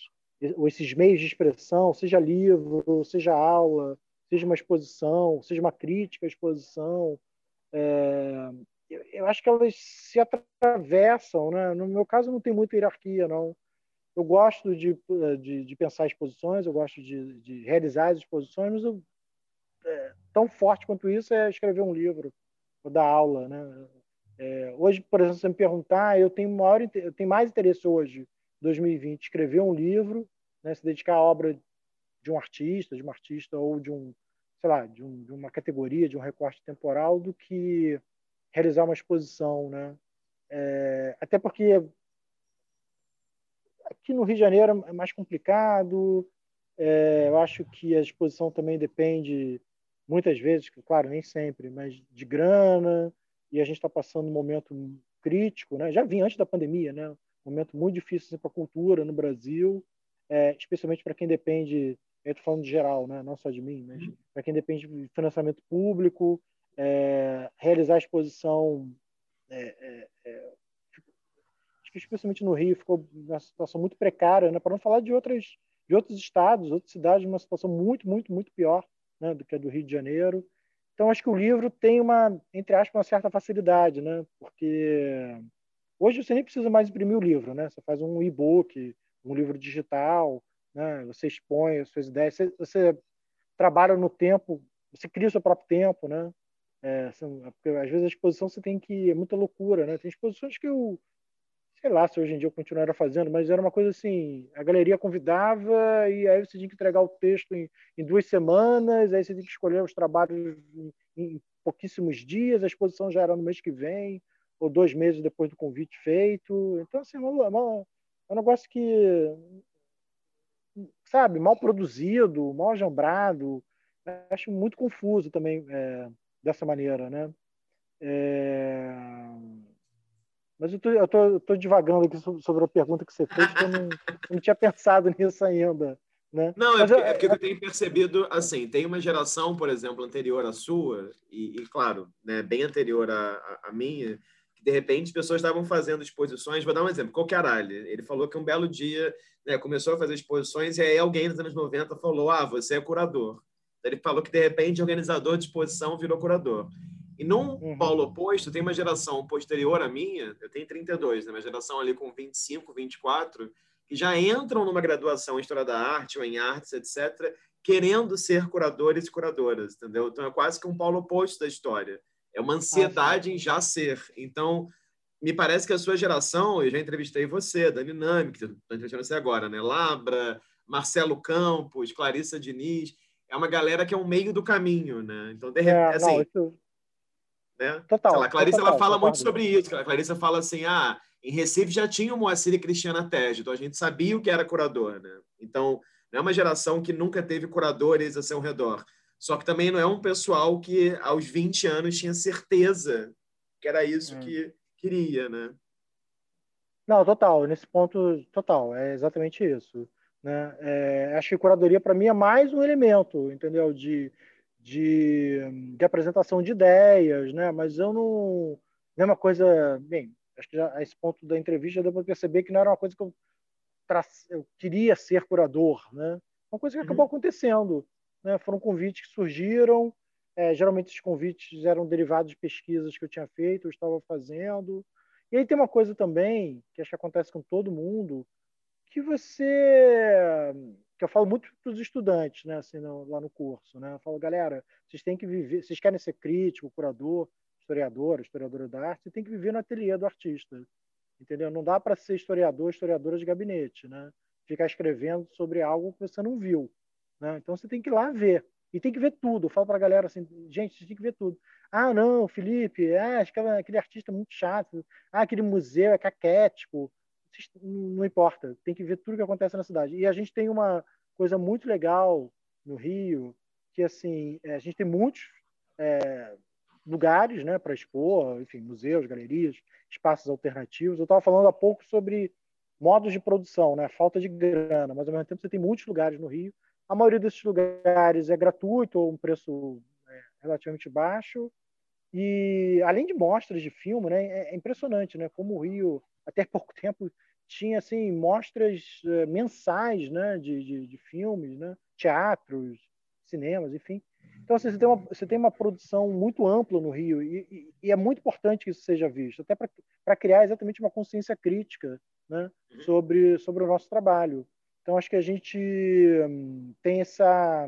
[SPEAKER 2] esses meios de expressão, seja livro, seja aula, seja uma exposição, seja uma crítica à exposição, é, eu acho que elas se atravessam, né? No meu caso não tem muita hierarquia, não. Eu gosto de, de, de pensar exposições, eu gosto de, de realizar as exposições, mas eu, é, tão forte quanto isso é escrever um livro ou dar aula, né? É, hoje, por exemplo, se me perguntar, eu tenho maior, eu tenho mais interesse hoje, 2020, escrever um livro, né? Se dedicar à obra de um artista, de uma artista ou de um, sei lá, de, um, de uma categoria, de um recorte temporal, do que realizar uma exposição, né? É, até porque aqui no Rio de Janeiro é mais complicado. É, eu acho que a exposição também depende muitas vezes, claro, nem sempre, mas de grana. E a gente está passando um momento crítico, né? Já vinha antes da pandemia, né? Um momento muito difícil assim, para a cultura no Brasil, é, especialmente para quem depende. Eu estou falando de geral, né? Não só de mim, mas uhum. para quem depende de financiamento público, é, realizar a exposição, é, é, é especialmente no Rio, ficou uma situação muito precária, né? para não falar de, outras, de outros estados, outras cidades, uma situação muito, muito, muito pior né? do que a do Rio de Janeiro. Então, acho que o livro tem uma, entre aspas, uma certa facilidade, né? porque hoje você nem precisa mais imprimir o livro, né? você faz um e-book, um livro digital, né? você expõe as suas ideias, você, você trabalha no tempo, você cria o seu próprio tempo, né? É, porque às vezes a exposição você tem que. É muita loucura, né? Tem exposições que eu. Sei lá se hoje em dia eu continuaria fazendo, mas era uma coisa assim: a galeria convidava e aí você tinha que entregar o texto em, em duas semanas, aí você tinha que escolher os trabalhos em, em pouquíssimos dias, a exposição já era no mês que vem, ou dois meses depois do convite feito. Então, assim, é, é, é um negócio que. Sabe, mal produzido, mal ajambrado. Acho muito confuso também. É, dessa maneira, né? É... Mas eu tô, eu, tô, eu tô divagando aqui sobre a pergunta que você fez, porque eu não, não tinha pensado nisso ainda. Né?
[SPEAKER 1] Não, é porque, eu, é porque eu tenho percebido, assim, tem uma geração, por exemplo, anterior à sua, e, e claro, né, bem anterior à, à minha, que de repente as pessoas estavam fazendo exposições. Vou dar um exemplo, Coqueralho. Ele falou que um belo dia né, começou a fazer exposições e aí alguém nos anos 90 falou: Ah, você é curador. Ele falou que, de repente, organizador de exposição virou curador. E num uhum. polo oposto, tem uma geração posterior à minha, eu tenho 32, né? uma geração ali com 25, 24, que já entram numa graduação em História da Arte ou em Artes, etc., querendo ser curadores e curadoras, entendeu? Então é quase que um polo oposto da história. É uma ansiedade ah, em já ser. Então, me parece que a sua geração, eu já entrevistei você, Dani Nami, que estou entrevistando você agora, né? Labra, Marcelo Campos, Clarissa Diniz, é uma galera que é um meio do caminho, né? Então, de repente, é, assim, não, isso... né? Total. Lá, a Clarissa total, ela fala total, muito sobre isso. A Clarissa fala assim, ah, em Recife já tinha o Moacir e Cristiana Tege, então a gente sabia o que era curador, né? Então, não é uma geração que nunca teve curadores a seu redor. Só que também não é um pessoal que aos 20 anos tinha certeza que era isso é. que queria, né?
[SPEAKER 2] Não, total, nesse ponto, total, é exatamente isso. Né? É, acho que curadoria, para mim, é mais um elemento, entendeu? De, de, de, apresentação de ideias, né? Mas eu não. Não é uma coisa. Bem, acho que já, a esse ponto da entrevista já deu para perceber que não era uma coisa que eu, tra... eu queria ser curador, né? Uma coisa que uhum. acabou acontecendo. Né? Foram convites que surgiram, é, geralmente esses convites eram derivados de pesquisas que eu tinha feito, eu estava fazendo. E aí tem uma coisa também, que acho que acontece com todo mundo, que você. que eu falo muito para os estudantes, né, assim, no, lá no curso. Né? Eu falo, galera, vocês têm que viver, vocês querem ser crítico, curador, historiador, historiadora da arte, você tem que viver no ateliê do artista. Entendeu? Não dá para ser historiador, historiadora de gabinete, né? Ficar escrevendo sobre algo que você não viu. Né? Então você tem que ir lá ver. E tem que ver tudo. Eu falo para a galera assim, gente, você tem que ver tudo. Ah, não, Felipe, ah, aquele artista é muito chato. Ah, aquele museu é caquético. Não importa, tem que ver tudo que acontece na cidade. E a gente tem uma coisa muito legal no Rio, que assim, é, a gente tem muitos é, lugares né, para expor, enfim, museus, galerias, espaços alternativos. Eu estava falando há pouco sobre modos de produção, né, falta de grana, mas ao mesmo tempo você tem muitos lugares no Rio a maioria desses lugares é gratuito ou um preço é, relativamente baixo. E além de mostras de filme, né, é, é impressionante, né, como o Rio até pouco tempo tinha assim mostras é, mensais, né, de, de, de, filmes, né, teatros, cinemas, enfim. Então assim, você tem uma você tem uma produção muito ampla no Rio e, e, e é muito importante que isso seja visto, até para criar exatamente uma consciência crítica, né, uhum. sobre sobre o nosso trabalho. Então, acho que a gente hum, tem essa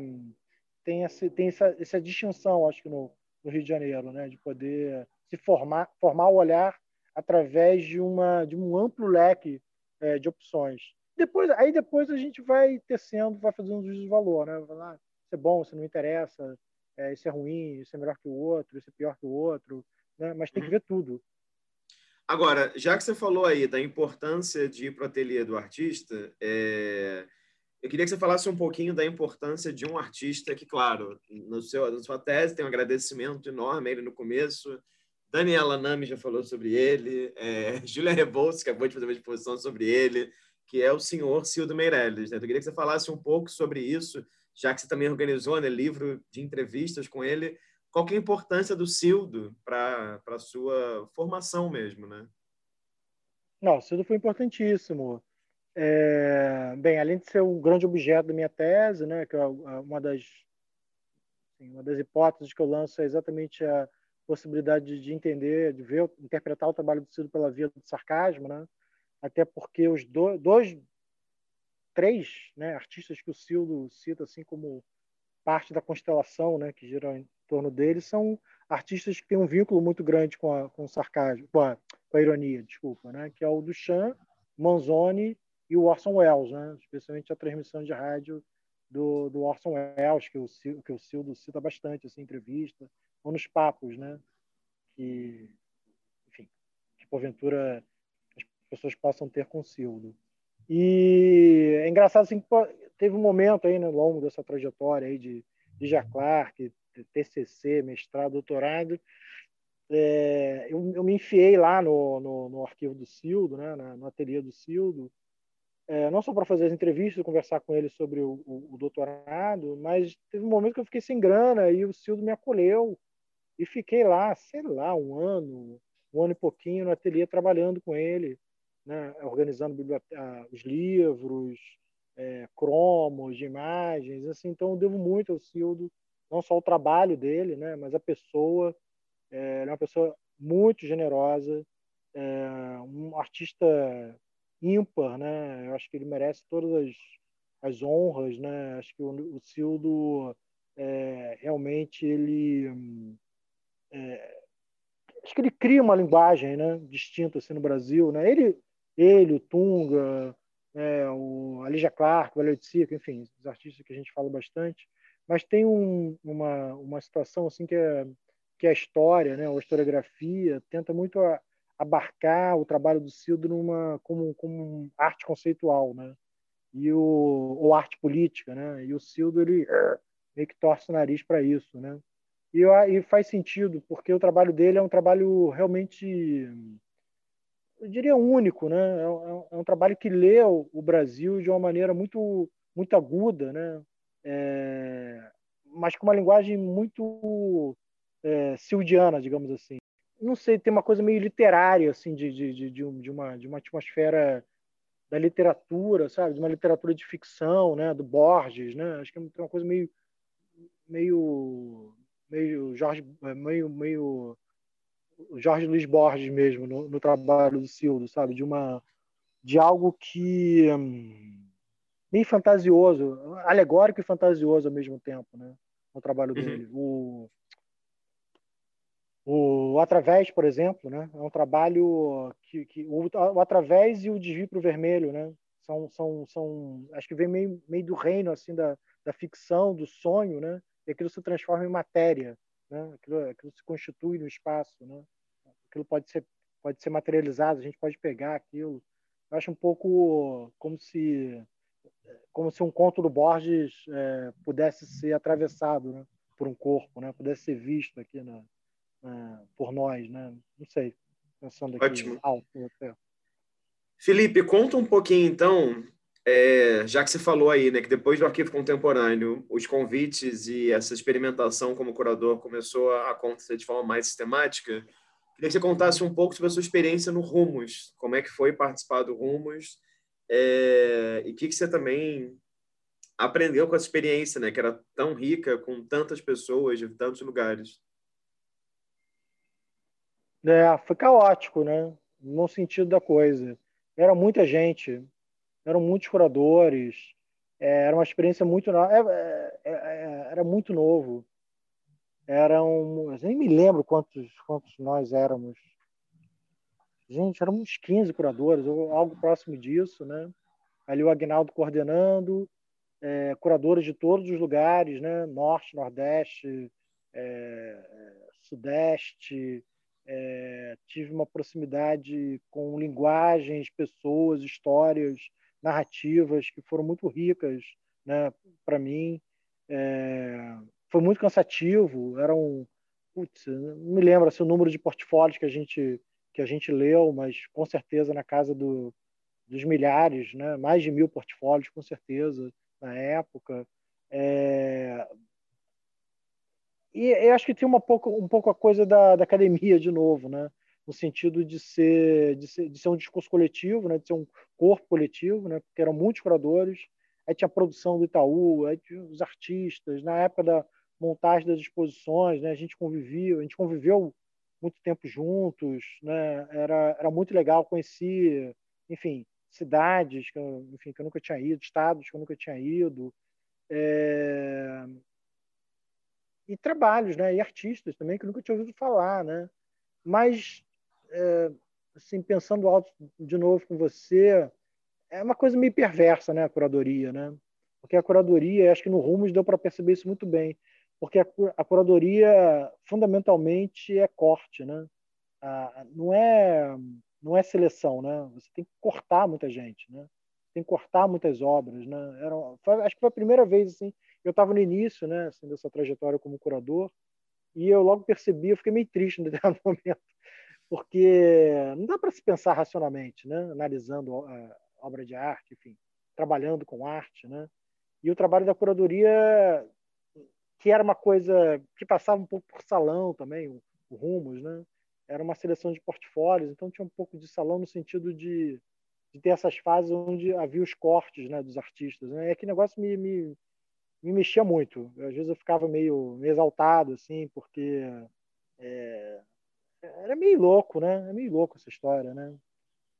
[SPEAKER 2] tem essa, tem essa, essa distinção, acho que no, no Rio de Janeiro, né, de poder se formar, formar o olhar através de uma de um amplo leque é, de opções. Depois, aí depois a gente vai tecendo, vai fazendo um juízo de valor, né? Vai lá, isso é bom, isso não interessa, é, isso é ruim, isso é melhor que o outro, isso é pior que o outro, né? Mas tem que uhum. ver tudo.
[SPEAKER 1] Agora, já que você falou aí da importância de ir para o ateliê do artista, é... eu queria que você falasse um pouquinho da importância de um artista que, claro, no seu, na sua tese tem um agradecimento enorme ele no começo. Daniela Nami já falou sobre ele, é... Júlia Rebouças acabou de fazer uma exposição sobre ele, que é o senhor Cildo Meirelles. Né? Eu queria que você falasse um pouco sobre isso, já que você também organizou né, livro de entrevistas com ele qual é a importância do Sildo para a sua formação mesmo, né?
[SPEAKER 2] Não, o Sildo foi importantíssimo. É, bem, além de ser um grande objeto da minha tese, né, que é uma das assim, uma das hipóteses que eu lanço é exatamente a possibilidade de entender, de ver, interpretar o trabalho do Sildo pela via do sarcasmo, né? Até porque os do, dois, três, né, artistas que o Sildo cita assim como parte da constelação, né, que gira em torno dele, são artistas que têm um vínculo muito grande com, a, com o sarcasmo, com a, com a ironia, desculpa, né, que é o Duchamp, Manzoni e o Orson Welles, né, especialmente a transmissão de rádio do, do Orson Welles, que o, que o Sildo cita bastante assim, em entrevista, ou nos papos, né, que, enfim, que porventura as pessoas possam ter com o Sildo. E é engraçado assim, teve um momento aí no longo dessa trajetória aí de, de Jaclark, TCC, mestrado, doutorado, é, eu, eu, me enfiei lá no, no, no arquivo do Sildo, né, na, no ateliê do Sildo, é, não só para fazer as entrevistas, conversar com ele sobre o, o, o, doutorado, mas teve um momento que eu fiquei sem grana e o Sildo me acolheu e fiquei lá, sei lá, um ano, um ano e pouquinho no ateliê trabalhando com ele, né, organizando os livros, é, cromos de imagens, assim, então eu devo muito ao Cildo, não só o trabalho dele, né, mas a pessoa, é, ele é uma pessoa muito generosa, é, um artista ímpar, né, eu acho que ele merece todas as, as honras, né, acho que o, o Cildo é, realmente ele é, acho que ele cria uma linguagem né, distinta assim, no Brasil. Né? Ele, ele, o Tunga, é, o Alicia Clark, o de Circo, enfim, os artistas que a gente fala bastante. Mas tem um, uma, uma situação assim que é, que é a história, né, a historiografia, tenta muito a, abarcar o trabalho do Cildo numa, como, como arte conceitual, né? E o, ou arte política, né? E o Cildo, ele meio que torce o nariz para isso, né? E, e faz sentido, porque o trabalho dele é um trabalho realmente, eu diria, único, né? É, é, é um trabalho que lê o, o, Brasil de uma maneira muito, muito aguda, né? É, mas com uma linguagem muito é, sildiana, digamos assim. Não sei, tem uma coisa meio literária, assim, de, de, de, de, uma, de uma atmosfera da literatura, sabe? De uma literatura de ficção, né? Do Borges, né? Acho que tem uma coisa meio meio meio Jorge meio meio Jorge Luiz Borges mesmo no, no trabalho do Sildo, sabe? De uma de algo que hum, meio fantasioso, alegórico e fantasioso ao mesmo tempo, né? No trabalho uhum. dele. O o Através, por exemplo, né? é um trabalho que, que o, o Através e o Desvio para o Vermelho, né? são, são, são, acho que vem meio, meio do reino assim da, da ficção, do sonho, né? e aquilo se transforma em matéria, né? aquilo, aquilo se constitui no espaço, né? aquilo pode ser, pode ser materializado, a gente pode pegar aquilo. Eu acho um pouco como se como se um conto do Borges é, pudesse ser atravessado né, por um corpo, né, pudesse ser visto aqui na, na, por nós, né? Não sei, pensando aqui Ótimo. alto até.
[SPEAKER 1] Felipe, conta um pouquinho então, é, já que você falou aí, né, que depois do arquivo contemporâneo, os convites e essa experimentação como curador começou a acontecer de forma mais sistemática. Queria que você contasse um pouco sobre a sua experiência no Rumos, como é que foi participar do Rumos é, e o que, que você também aprendeu com essa experiência, né, que era tão rica, com tantas pessoas de tantos lugares.
[SPEAKER 2] É, foi caótico, né? No sentido da coisa. Era muita gente, eram muitos curadores, é, era uma experiência muito nova, é, é, era muito novo. Eram, nem me lembro quantos, quantos nós éramos. Gente, éramos uns 15 curadores, ou algo próximo disso, né? Ali o Agnaldo coordenando, é, curadores de todos os lugares, né? Norte, Nordeste, Sudeste, é, tive uma proximidade com linguagens, pessoas, histórias, narrativas que foram muito ricas né, para mim. É, foi muito cansativo, eram, putz, não me lembro assim, o número de portfólios que a gente que a gente leu, mas com certeza na casa do, dos milhares, né? mais de mil portfólios, com certeza, na época. É, e eu acho que tem uma pouco, um pouco a coisa da, da academia de novo, né? no sentido de ser, de ser, de ser um discurso coletivo, né? de ser um corpo coletivo, né? porque eram muitos curadores, aí tinha a produção do Itaú, aí os artistas, na época da montagem das exposições, né? a gente convivia, a gente conviveu muito tempo juntos, né? era, era muito legal, conheci, enfim, cidades que eu, enfim, que eu nunca tinha ido, estados que eu nunca tinha ido, é e trabalhos, né? E artistas também que eu nunca tinha ouvido falar, né? Mas, é, assim, pensando alto de novo com você, é uma coisa meio perversa, né? A curadoria, né? Porque a curadoria, acho que no Rumos deu para perceber isso muito bem, porque a, a curadoria fundamentalmente é corte, né? Ah, não é não é seleção, né? Você tem que cortar muita gente, né? Tem que cortar muitas obras, né? Era, foi, acho que foi a primeira vez assim eu estava no início, né, assim, dessa trajetória como curador, e eu logo percebi, eu fiquei meio triste no determinado momento, porque não dá para se pensar racionalmente, né, analisando a obra de arte, enfim, trabalhando com arte, né? E o trabalho da curadoria, que era uma coisa que passava um pouco por salão também, o, o Rumos, né? Era uma seleção de portfólios, então tinha um pouco de salão no sentido de, de ter essas fases onde havia os cortes, né, dos artistas. Né? E que negócio me, me me mexia muito. Às vezes eu ficava meio, meio exaltado, assim, porque é, era meio louco, né? É meio louco essa história, né?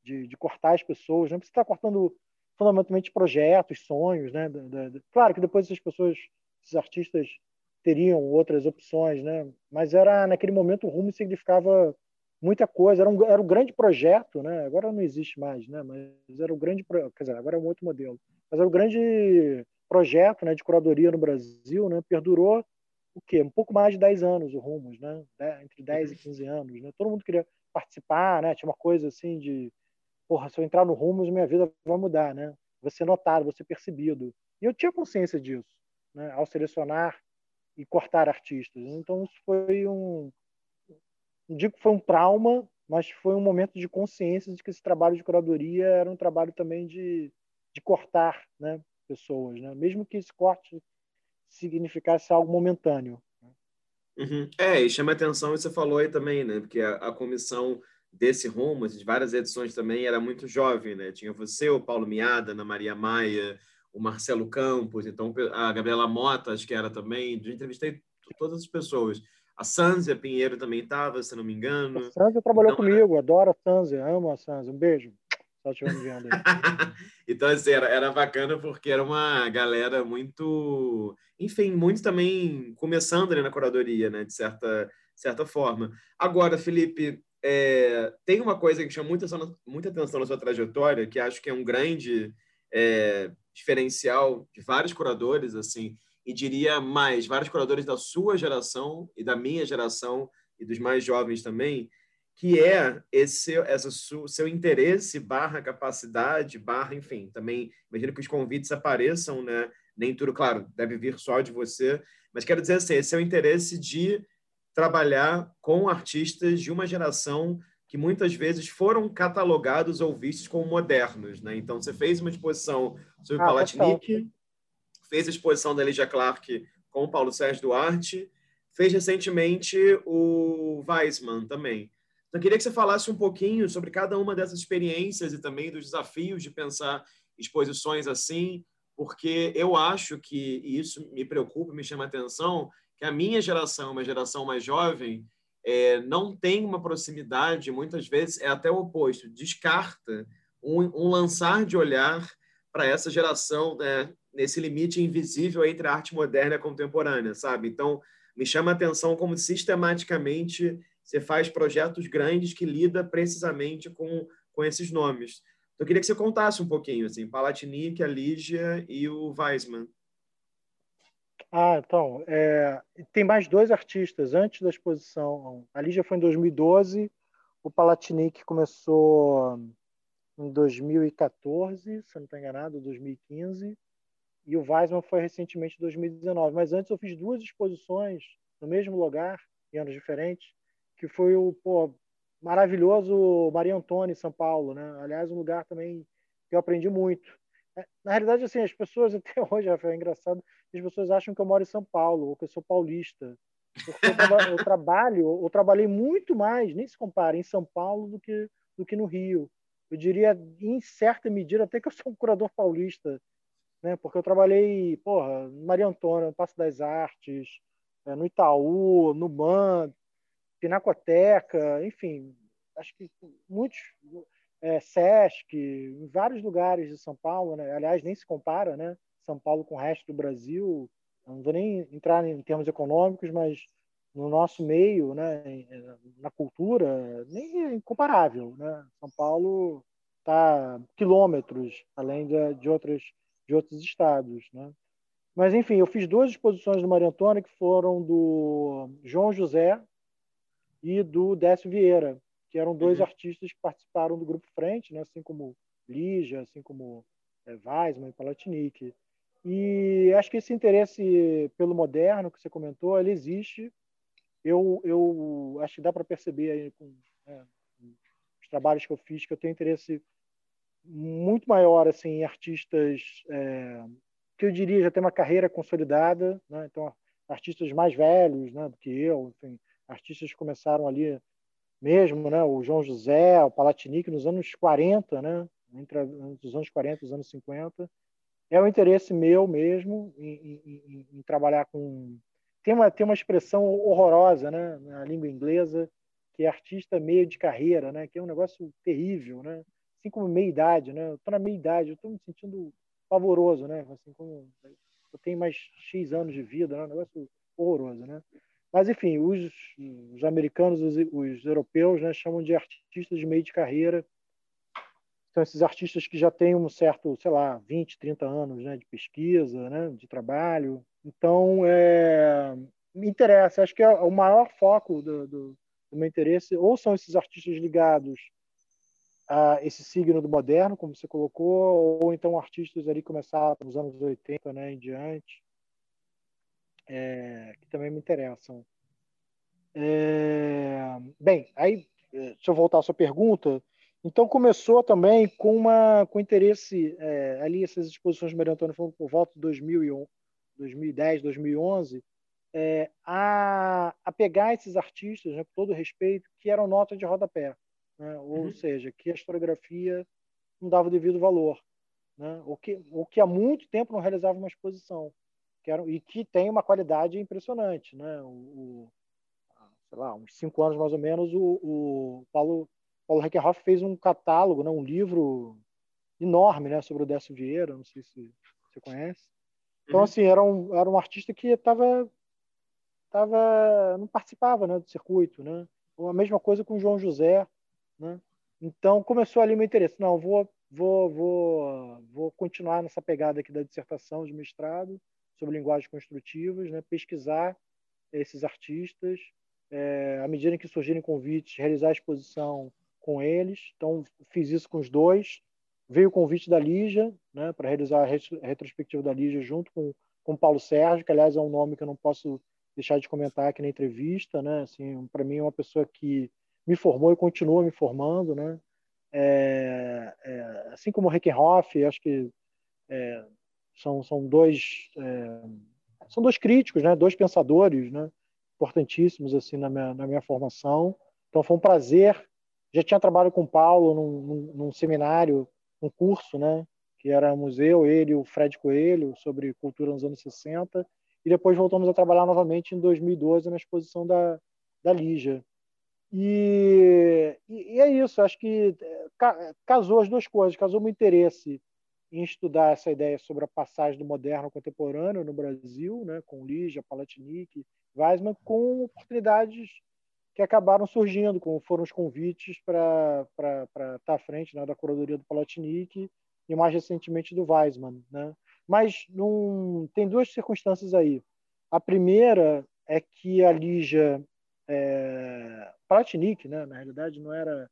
[SPEAKER 2] De, de cortar as pessoas. Não né? precisa estar cortando fundamentalmente projetos, sonhos, né? claro que depois essas pessoas, esses artistas teriam outras opções, né? Mas era naquele momento o rumo significava muita coisa. Era um, era um grande projeto, né? agora não existe mais, né? mas era um grande. Quer dizer, agora é um outro modelo. Mas era um grande projeto né, de curadoria no Brasil, né? perdurou o quê? Um pouco mais de 10 anos o Rumos, né? entre 10 e 15 anos. Né? Todo mundo queria participar, né? tinha uma coisa assim de, porra, se eu entrar no Rumos, minha vida vai mudar, né? vou ser notado, vou ser percebido. E eu tinha consciência disso, né? ao selecionar e cortar artistas. Então, isso foi um, não digo que foi um trauma, mas foi um momento de consciência de que esse trabalho de curadoria era um trabalho também de, de cortar né, pessoas, né? mesmo que esse corte significasse algo momentâneo.
[SPEAKER 1] Uhum. É, e chama atenção, e você falou aí também, né? Porque a, a comissão desse rumo, de várias edições também, era muito jovem, né? Tinha você, o Paulo Miada, Ana Maria Maia, o Marcelo Campos, então a Gabriela Mota, acho que era também. Eu entrevistei todas as pessoas. A Sanzia Pinheiro também estava, se não me engano.
[SPEAKER 2] A Sanzia trabalhou então, comigo, adoro a Sanzia, amo a Sanzia. Um beijo. Só estiver vendo aí.
[SPEAKER 1] então, assim, era, era bacana porque era uma galera muito. Enfim, muito também começando ali na curadoria, né? De certa, certa forma. Agora, Felipe, é, tem uma coisa que chama muita, muita atenção na sua trajetória, que acho que é um grande é, diferencial de vários curadores, assim, e diria mais, vários curadores da sua geração e da minha geração e dos mais jovens também, que é esse essa su, seu interesse barra capacidade barra enfim também imagino que os convites apareçam né? Nem tudo claro deve vir só de você mas quero dizer assim esse é o interesse de trabalhar com artistas de uma geração que muitas vezes foram catalogados ou vistos como modernos né então você fez uma exposição sobre ah, Palatinic fez a exposição da Lígia Clark com o Paulo Sérgio Duarte, fez recentemente o Weissman também. Então, eu queria que você falasse um pouquinho sobre cada uma dessas experiências e também dos desafios de pensar exposições assim, porque eu acho que, e isso me preocupa, me chama a atenção, que a minha geração, uma geração mais jovem, é, não tem uma proximidade, muitas vezes é até o oposto, descarta um, um lançar de olhar para essa geração né, nesse limite invisível entre a arte moderna e a contemporânea, sabe? Então, me chama a atenção como sistematicamente você faz projetos grandes que lida precisamente com, com esses nomes. Então, eu queria que você contasse um pouquinho, assim, Palatinic, a Lígia e o Weissman.
[SPEAKER 2] Ah, então, é, tem mais dois artistas antes da exposição. A Lígia foi em 2012, o Palatinic começou em 2014, se não estou enganado, 2015, e o Weisman foi recentemente em 2019. Mas antes eu fiz duas exposições no mesmo lugar, em anos diferentes, que foi o pô, maravilhoso Maria Antônia, em São Paulo. Né? Aliás, um lugar também que eu aprendi muito. Na realidade, assim, as pessoas até hoje, Rafael, é engraçado, as pessoas acham que eu moro em São Paulo ou que eu sou paulista. Eu, traba eu trabalho, eu trabalhei muito mais, nem se compara, em São Paulo do que, do que no Rio. Eu diria, em certa medida, até que eu sou um curador paulista né? Porque eu trabalhei, porra, no Maria Antônia, no Passo das Artes, é, no Itaú, no BAN, Pinacoteca, enfim, acho que muitos é, Sesc, em vários lugares de São Paulo, né? aliás, nem se compara, né? São Paulo com o resto do Brasil, não vou nem entrar em termos econômicos, mas no nosso meio, né, na cultura, nem é incomparável, né? São Paulo está quilômetros além de, de outras de outros estados, né? Mas, enfim, eu fiz duas exposições do Maria Antônia que foram do João José e do Décio Vieira, que eram dois uhum. artistas que participaram do Grupo Frente, né? assim como Lígia, assim como é, Weisman e Palatinic. E acho que esse interesse pelo moderno que você comentou, ele existe. Eu, eu acho que dá para perceber aí com né, os trabalhos que eu fiz que eu tenho interesse muito maior assim em artistas é, que eu diria já tem uma carreira consolidada, né? então artistas mais velhos, né, do que eu, enfim, artistas que começaram ali mesmo, né, o João José, o Palatinic nos anos 40, né, entre os anos 40 e os anos 50. É o interesse meu mesmo em, em, em trabalhar com tem uma tem uma expressão horrorosa, né, na língua inglesa, que é artista meio de carreira, né, que é um negócio terrível, né? assim como meia-idade, né? Tô na meia-idade, tô me sentindo pavoroso, né? Assim como eu tenho mais X anos de vida, né? Um negócio horroroso, né? Mas, enfim, os, os americanos, os, os europeus, né, chamam de artistas de meio de carreira. São esses artistas que já têm um certo, sei lá, 20, 30 anos né, de pesquisa, né, de trabalho. Então, é, me interessa. Acho que é o maior foco do, do, do meu interesse ou são esses artistas ligados a esse signo do moderno, como você colocou, ou então artistas ali começaram nos anos 80 né, em diante, é, que também me interessam. É, bem, aí, deixa eu voltar à sua pergunta. Então, começou também com, uma, com interesse, é, ali essas exposições de Maria Antônia foram por volta de 2011, 2010, 2011, é, a, a pegar esses artistas, né, com todo respeito, que eram nota de rodapé né? ou uhum. seja, que a historiografia não dava o devido valor, né? o, que, o que há muito tempo não realizava uma exposição, que era, e que tem uma qualidade impressionante. Né? O, o, sei lá, uns cinco anos mais ou menos, o, o Paulo, Paulo Reckerhoff fez um catálogo, né? um livro enorme né? sobre o Décio Vieira, não sei se você conhece. Então, uhum. assim, era um, era um artista que estava tava, não participava né, do circuito. Né? A mesma coisa com o João José, né? Então começou ali meu interesse. Não, vou, vou, vou, vou continuar nessa pegada aqui da dissertação de mestrado sobre linguagens construtivas, né? pesquisar esses artistas, é, à medida que surgirem convites, realizar a exposição com eles. Então fiz isso com os dois. Veio o convite da Lígia, né, para realizar a retrospectiva da Lígia junto com com Paulo Sérgio, que aliás é um nome que eu não posso deixar de comentar aqui na entrevista, né? Assim, para mim é uma pessoa que me formou e continua me formando, né? É, é, assim como o Reckenhoff, acho que é, são, são dois é, são dois críticos, né? Dois pensadores, né? Importantíssimos assim na minha, na minha formação. Então foi um prazer. Já tinha trabalhado com o Paulo num, num, num seminário, um curso, né? Que era museu, ele e o Fred Coelho sobre cultura nos anos 60 e depois voltamos a trabalhar novamente em 2012 na exposição da, da Lígia. E, e, é isso, acho que é, casou as duas coisas, casou o interesse em estudar essa ideia sobre a passagem do moderno ao contemporâneo no Brasil, né, com Lígia, Palatinic, Weismann, com oportunidades que acabaram surgindo, como foram os convites para estar à frente né, da curadoria do Palatinic e mais recentemente do Weismann. Né? Mas num, tem duas circunstâncias aí. A primeira é que a Lígia é, Palatinic, né, na realidade, não era.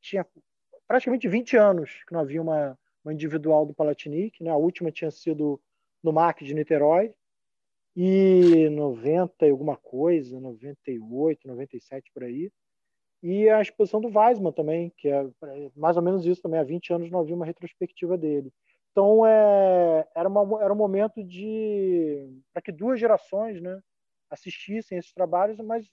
[SPEAKER 2] Tinha praticamente 20 anos que não havia uma, uma individual do Palatinic, né? a última tinha sido no MAC de Niterói, e 90 e alguma coisa, 98, 97 por aí. E a exposição do Weisman também, que é mais ou menos isso também, há 20 anos não havia uma retrospectiva dele. Então, é, era, uma, era um momento de para que duas gerações né, assistissem esses trabalhos, mas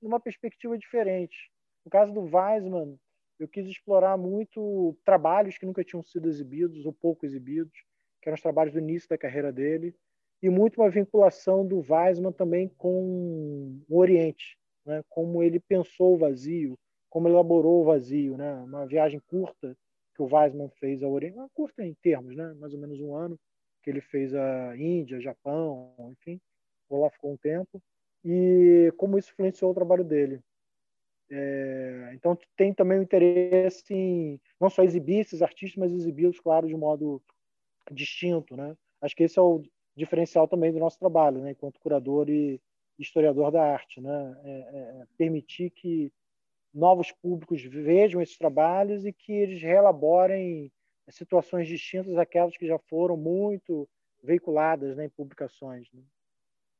[SPEAKER 2] numa perspectiva diferente. No caso do Weisman, eu quis explorar muito trabalhos que nunca tinham sido exibidos ou pouco exibidos, que eram os trabalhos do início da carreira dele, e muito uma vinculação do Weisman também com o Oriente, né? como ele pensou o vazio, como elaborou o vazio, né? uma viagem curta que o Weisman fez ao Oriente, uma curta em termos, né? mais ou menos um ano, que ele fez a Índia, Japão, enfim, ou lá ficou um tempo, e como isso influenciou o trabalho dele. É, então tem também o interesse em não só exibir esses artistas, mas exibi-los, claro, de modo distinto, né? Acho que esse é o diferencial também do nosso trabalho, né? Enquanto curador e historiador da arte, né? É, é, é permitir que novos públicos vejam esses trabalhos e que eles reelaborem situações distintas daquelas que já foram muito veiculadas né, em publicações. Né?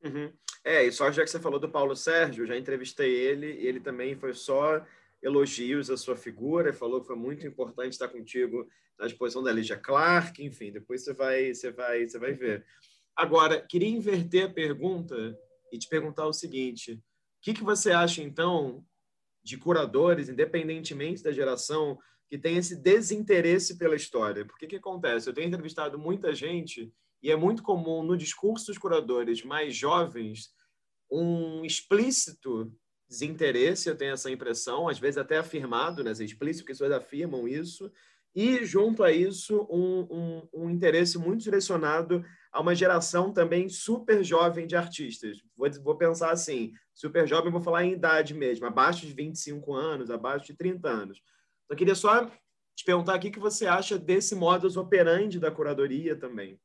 [SPEAKER 1] Uhum. É, e só já que você falou do Paulo Sérgio, já entrevistei ele, e ele também foi só elogios à sua figura, falou que foi muito importante estar contigo na exposição da Lígia Clark, enfim, depois você vai, você vai, você vai ver. Agora, queria inverter a pergunta e te perguntar o seguinte: o que, que você acha, então, de curadores, independentemente da geração, que tem esse desinteresse pela história? Porque que acontece? Eu tenho entrevistado muita gente e é muito comum no discurso dos curadores mais jovens um explícito desinteresse, eu tenho essa impressão, às vezes até afirmado, né? explícito, que pessoas afirmam isso, e junto a isso um, um, um interesse muito direcionado a uma geração também super jovem de artistas. Vou, vou pensar assim, super jovem, vou falar em idade mesmo, abaixo de 25 anos, abaixo de 30 anos. Então, eu queria só te perguntar o que você acha desse modus operandi da curadoria também.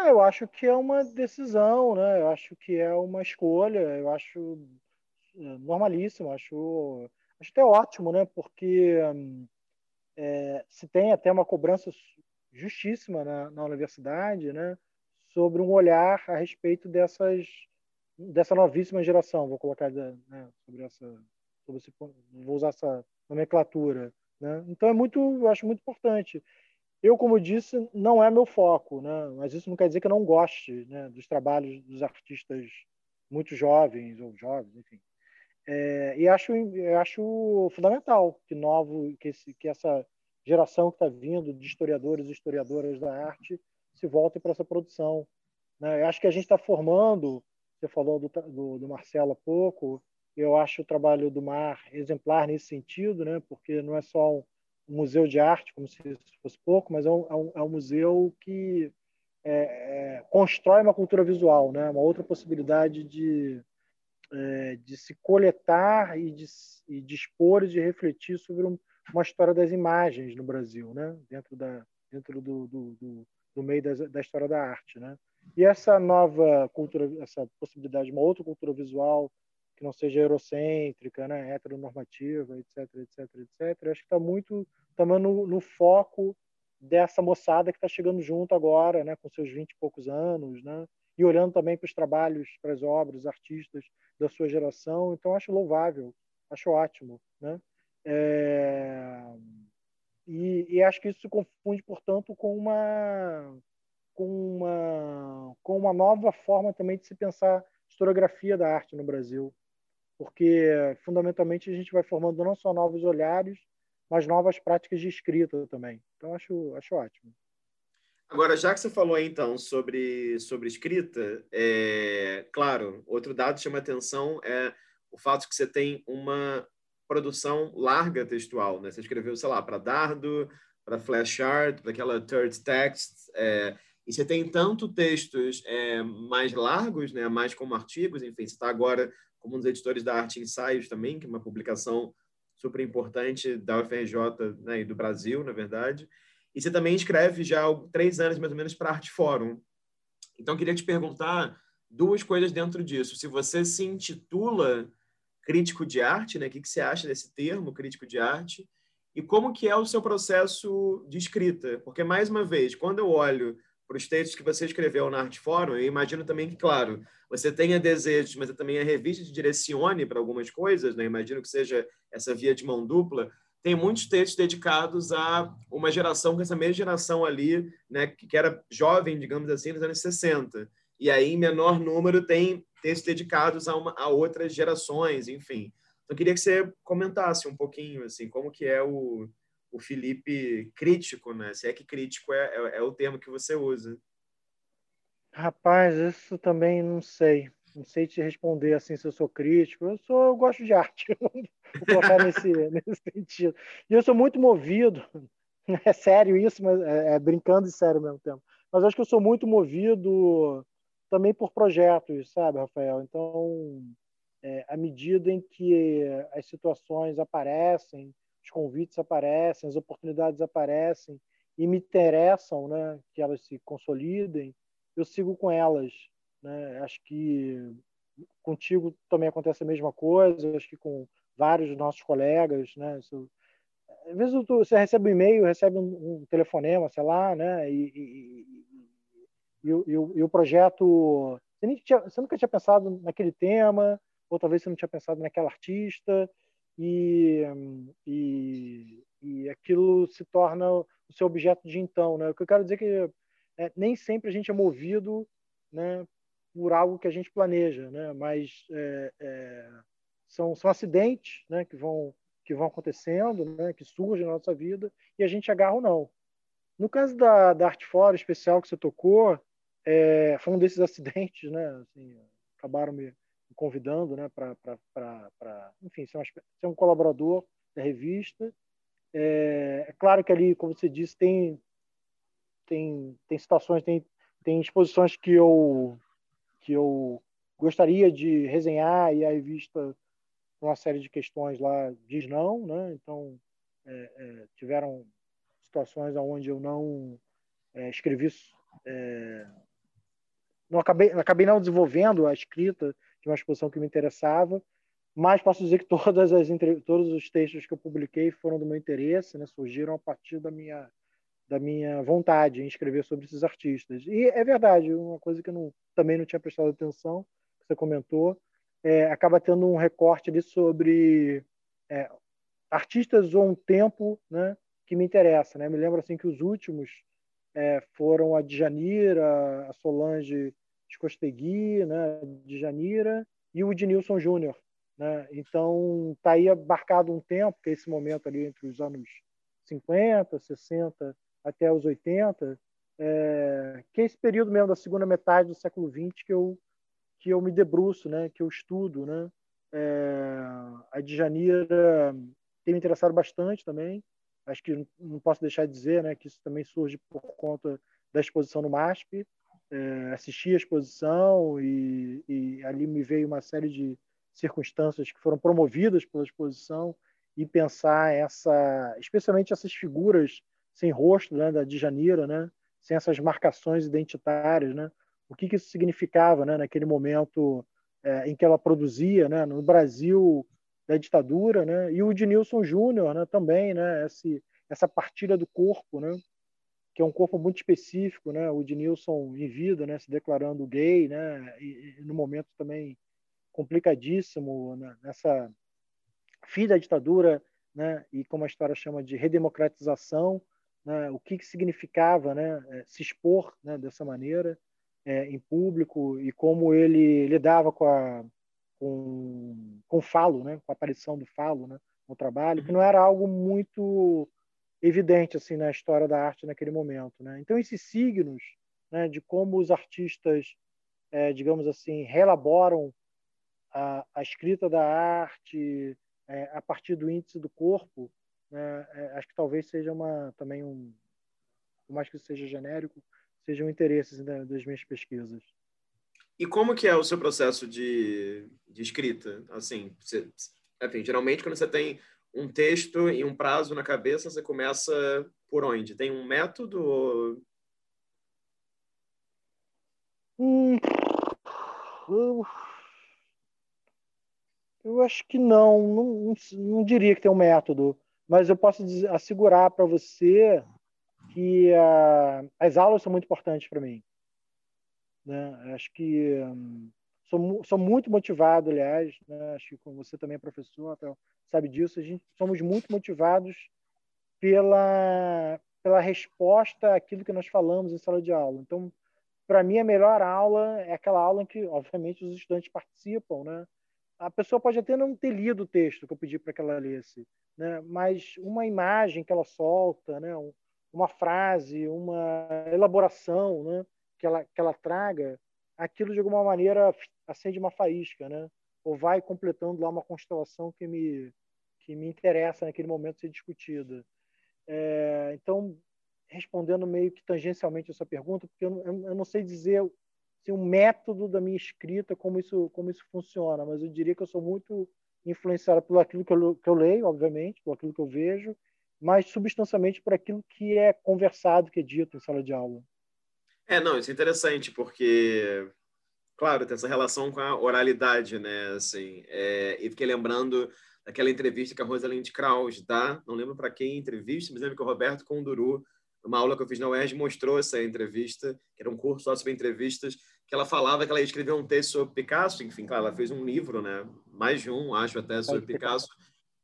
[SPEAKER 2] Ah, eu acho que é uma decisão, né? Eu acho que é uma escolha, eu acho é, normalíssimo, acho, acho até ótimo, né? Porque é, se tem até uma cobrança justíssima na, na universidade, né? Sobre um olhar a respeito dessas dessa novíssima geração, vou colocar né, sobre essa, sobre esse, vou usar essa nomenclatura, né? Então é muito, eu acho muito importante. Eu, como disse, não é meu foco, né? mas isso não quer dizer que eu não goste né, dos trabalhos dos artistas muito jovens ou jovens, enfim. É, e acho, acho fundamental que novo, que, esse, que essa geração que está vindo de historiadores e historiadoras da arte se volte para essa produção. Né? Eu acho que a gente está formando, você falou do, do, do Marcelo há pouco, eu acho o trabalho do Mar exemplar nesse sentido, né? porque não é só um um museu de arte, como se isso fosse pouco, mas é um, é um, é um museu que é, é, constrói uma cultura visual, né? uma outra possibilidade de, é, de se coletar e de, e de expor e de refletir sobre um, uma história das imagens no Brasil, né? dentro, da, dentro do, do, do, do meio da, da história da arte. Né? E essa nova cultura, essa possibilidade de uma outra cultura visual que não seja eurocêntrica, né, heteronormativa, etc, etc, etc. Acho que está muito também no, no, foco dessa moçada que está chegando junto agora, né, com seus 20 e poucos anos, né, e olhando também para os trabalhos, para as obras, artistas da sua geração. Então, acho louvável, acho ótimo. Né? É... E, e, acho que isso se confunde, portanto, com uma, com, uma, com uma nova forma também de se pensar historiografia da arte no Brasil porque fundamentalmente a gente vai formando não só novos olhares, mas novas práticas de escrita também. Então acho acho ótimo.
[SPEAKER 1] Agora, já que você falou então sobre sobre escrita, é, claro, outro dado que chama atenção é o fato de que você tem uma produção larga textual, né? Você escreveu, sei lá, para Dardo, para Flashart, para aquela Third Text, é, e você tem tanto textos é, mais largos, né, mais como artigos, enfim, você está agora como um dos editores da Arte Ensaios também, que é uma publicação super importante da UFRJ né, e do Brasil, na verdade. E você também escreve já há três anos, mais ou menos, para a Arte Fórum. Então, queria te perguntar duas coisas dentro disso. Se você se intitula crítico de arte, né? O que, que você acha desse termo, crítico de arte? E como que é o seu processo de escrita? Porque, mais uma vez, quando eu olho para os textos que você escreveu na Arte Fórum, eu imagino também que, claro, você tenha desejos, mas também a revista te direcione para algumas coisas, né? imagino que seja essa via de mão dupla, tem muitos textos dedicados a uma geração, que essa mesma geração ali, né, que era jovem, digamos assim, nos anos 60. E aí, em menor número, tem textos dedicados a, uma, a outras gerações, enfim. Então, eu queria que você comentasse um pouquinho, assim, como que é o, o Felipe crítico, né? Se é que crítico é, é, é o termo que você usa.
[SPEAKER 2] Rapaz, isso também não sei. Não sei te responder assim se eu sou crítico. Eu sou, eu gosto de arte. Vou colocar nesse, nesse sentido. E eu sou muito movido. É sério isso, mas é, é brincando e sério ao mesmo tempo. Mas acho que eu sou muito movido também por projetos, sabe, Rafael? Então, é, à medida em que as situações aparecem, os convites aparecem, as oportunidades aparecem e me interessam, né, que elas se consolidem, eu sigo com elas. Né? Acho que contigo também acontece a mesma coisa, acho que com vários dos nossos colegas. Né? Isso, às vezes você recebe um e-mail, recebe um, um, telefonema, sei lá, né? e, e, e, e o, projeto. Você, tinha, você nunca tinha pensado naquele tema, ou talvez você não tinha pensado naquela artista, e, e, e aquilo se torna o seu objeto de então. Né? O que eu quero dizer é que é, nem sempre a gente é movido né, por algo que a gente planeja, né? mas é, é, são, são acidentes né, que, vão, que vão acontecendo, né, que surgem na nossa vida, e a gente agarra ou não. No caso da, da Arte Fora especial que você tocou, é, foi um desses acidentes, né? Assim, acabaram me convidando né, para, enfim, ser, uma, ser, um colaborador da revista. É, é, claro que ali, como você disse, tem tem, tem situações, tem, tem exposições que eu, que eu gostaria de resenhar e a revista, uma série de questões lá, diz não, né? Então, é, é, tiveram situações onde eu não é, escrevi, é, não acabei, acabei não desenvolvendo a escrita uma exposição que me interessava, mas posso dizer que todas as todos os textos que eu publiquei foram do meu interesse, né? surgiram a partir da minha da minha vontade em escrever sobre esses artistas. E é verdade, uma coisa que eu não, também não tinha prestado atenção, que você comentou, é, acaba tendo um recorte ali sobre é, artistas ou um tempo né, que me interessa. Né? Me lembro assim que os últimos é, foram a Djanira, a Solange Escostegui, né, Djanira, e o Ednilson Júnior. Né? Então, está aí abarcado um tempo, que é esse momento ali entre os anos 50, 60 até os 80, é, que é esse período mesmo da segunda metade do século XX que eu que eu me debruço, né, que eu estudo, né. É, a Djanira tem me interessado bastante também. Acho que não posso deixar de dizer, né, que isso também surge por conta da exposição no MASP. É, assisti a exposição e, e ali me veio uma série de circunstâncias que foram promovidas pela exposição e pensar essa, especialmente essas figuras sem rosto, né, da Djanira, né, sem essas marcações identitárias, né, o que, que isso significava, né, naquele momento é, em que ela produzia, né, no Brasil da ditadura, né, e o Ednilson Júnior, né, também, né, esse, essa partilha do corpo, né, que é um corpo muito específico, né, o Ednilson em vida, né, se declarando gay, né, e, e no momento também complicadíssimo né, nessa fim da ditadura, né, e como a história chama de redemocratização, né, o que, que significava né, é, se expor né, dessa maneira é, em público e como ele lidava com, a, com, com o falo, né, com a aparição do falo né, no trabalho, que não era algo muito evidente assim na história da arte naquele momento. Né? Então, esses signos né, de como os artistas, é, digamos assim, relaboram a, a escrita da arte é, a partir do índice do corpo, né, é, acho que talvez seja uma também um, por mais que seja genérico, sejam interesses né, das minhas pesquisas.
[SPEAKER 1] E como que é o seu processo de, de escrita? Assim, você, enfim, geralmente quando você tem um texto e um prazo na cabeça, você começa por onde? Tem um método?
[SPEAKER 2] Hum, eu, eu acho que não, não, não, diria que tem um método mas eu posso assegurar para você que uh, as aulas são muito importantes para mim. Né? Acho que um, sou, sou muito motivado, aliás, né? acho que você também é professor, sabe disso, a gente somos muito motivados pela, pela resposta àquilo que nós falamos em sala de aula. Então, para mim, a melhor aula é aquela aula em que, obviamente, os estudantes participam, né? A pessoa pode até não ter lido o texto que eu pedi para que ela lesse, né? mas uma imagem que ela solta, né? uma frase, uma elaboração né? que, ela, que ela traga, aquilo de alguma maneira acende uma faísca, né? ou vai completando lá uma constelação que me, que me interessa naquele momento ser discutida. É, então, respondendo meio que tangencialmente essa pergunta, porque eu, eu não sei dizer assim, um método da minha escrita, como isso, como isso funciona, mas eu diria que eu sou muito influenciada por aquilo que eu, que eu leio, obviamente, por aquilo que eu vejo, mas substancialmente por aquilo que é conversado, que é dito em sala de aula.
[SPEAKER 1] É, não, isso é interessante, porque, claro, tem essa relação com a oralidade, né? Assim, é, e fiquei lembrando daquela entrevista que a Rosalind Krauss dá, não lembro para quem entrevista, mas lembro que o Roberto Conduru, uma aula que eu fiz na UERJ, mostrou essa entrevista, que era um curso só sobre entrevistas, que ela falava que ela escreveu um texto sobre Picasso, enfim, claro, ela fez um livro, né? Mais de um, acho até, sobre Picasso.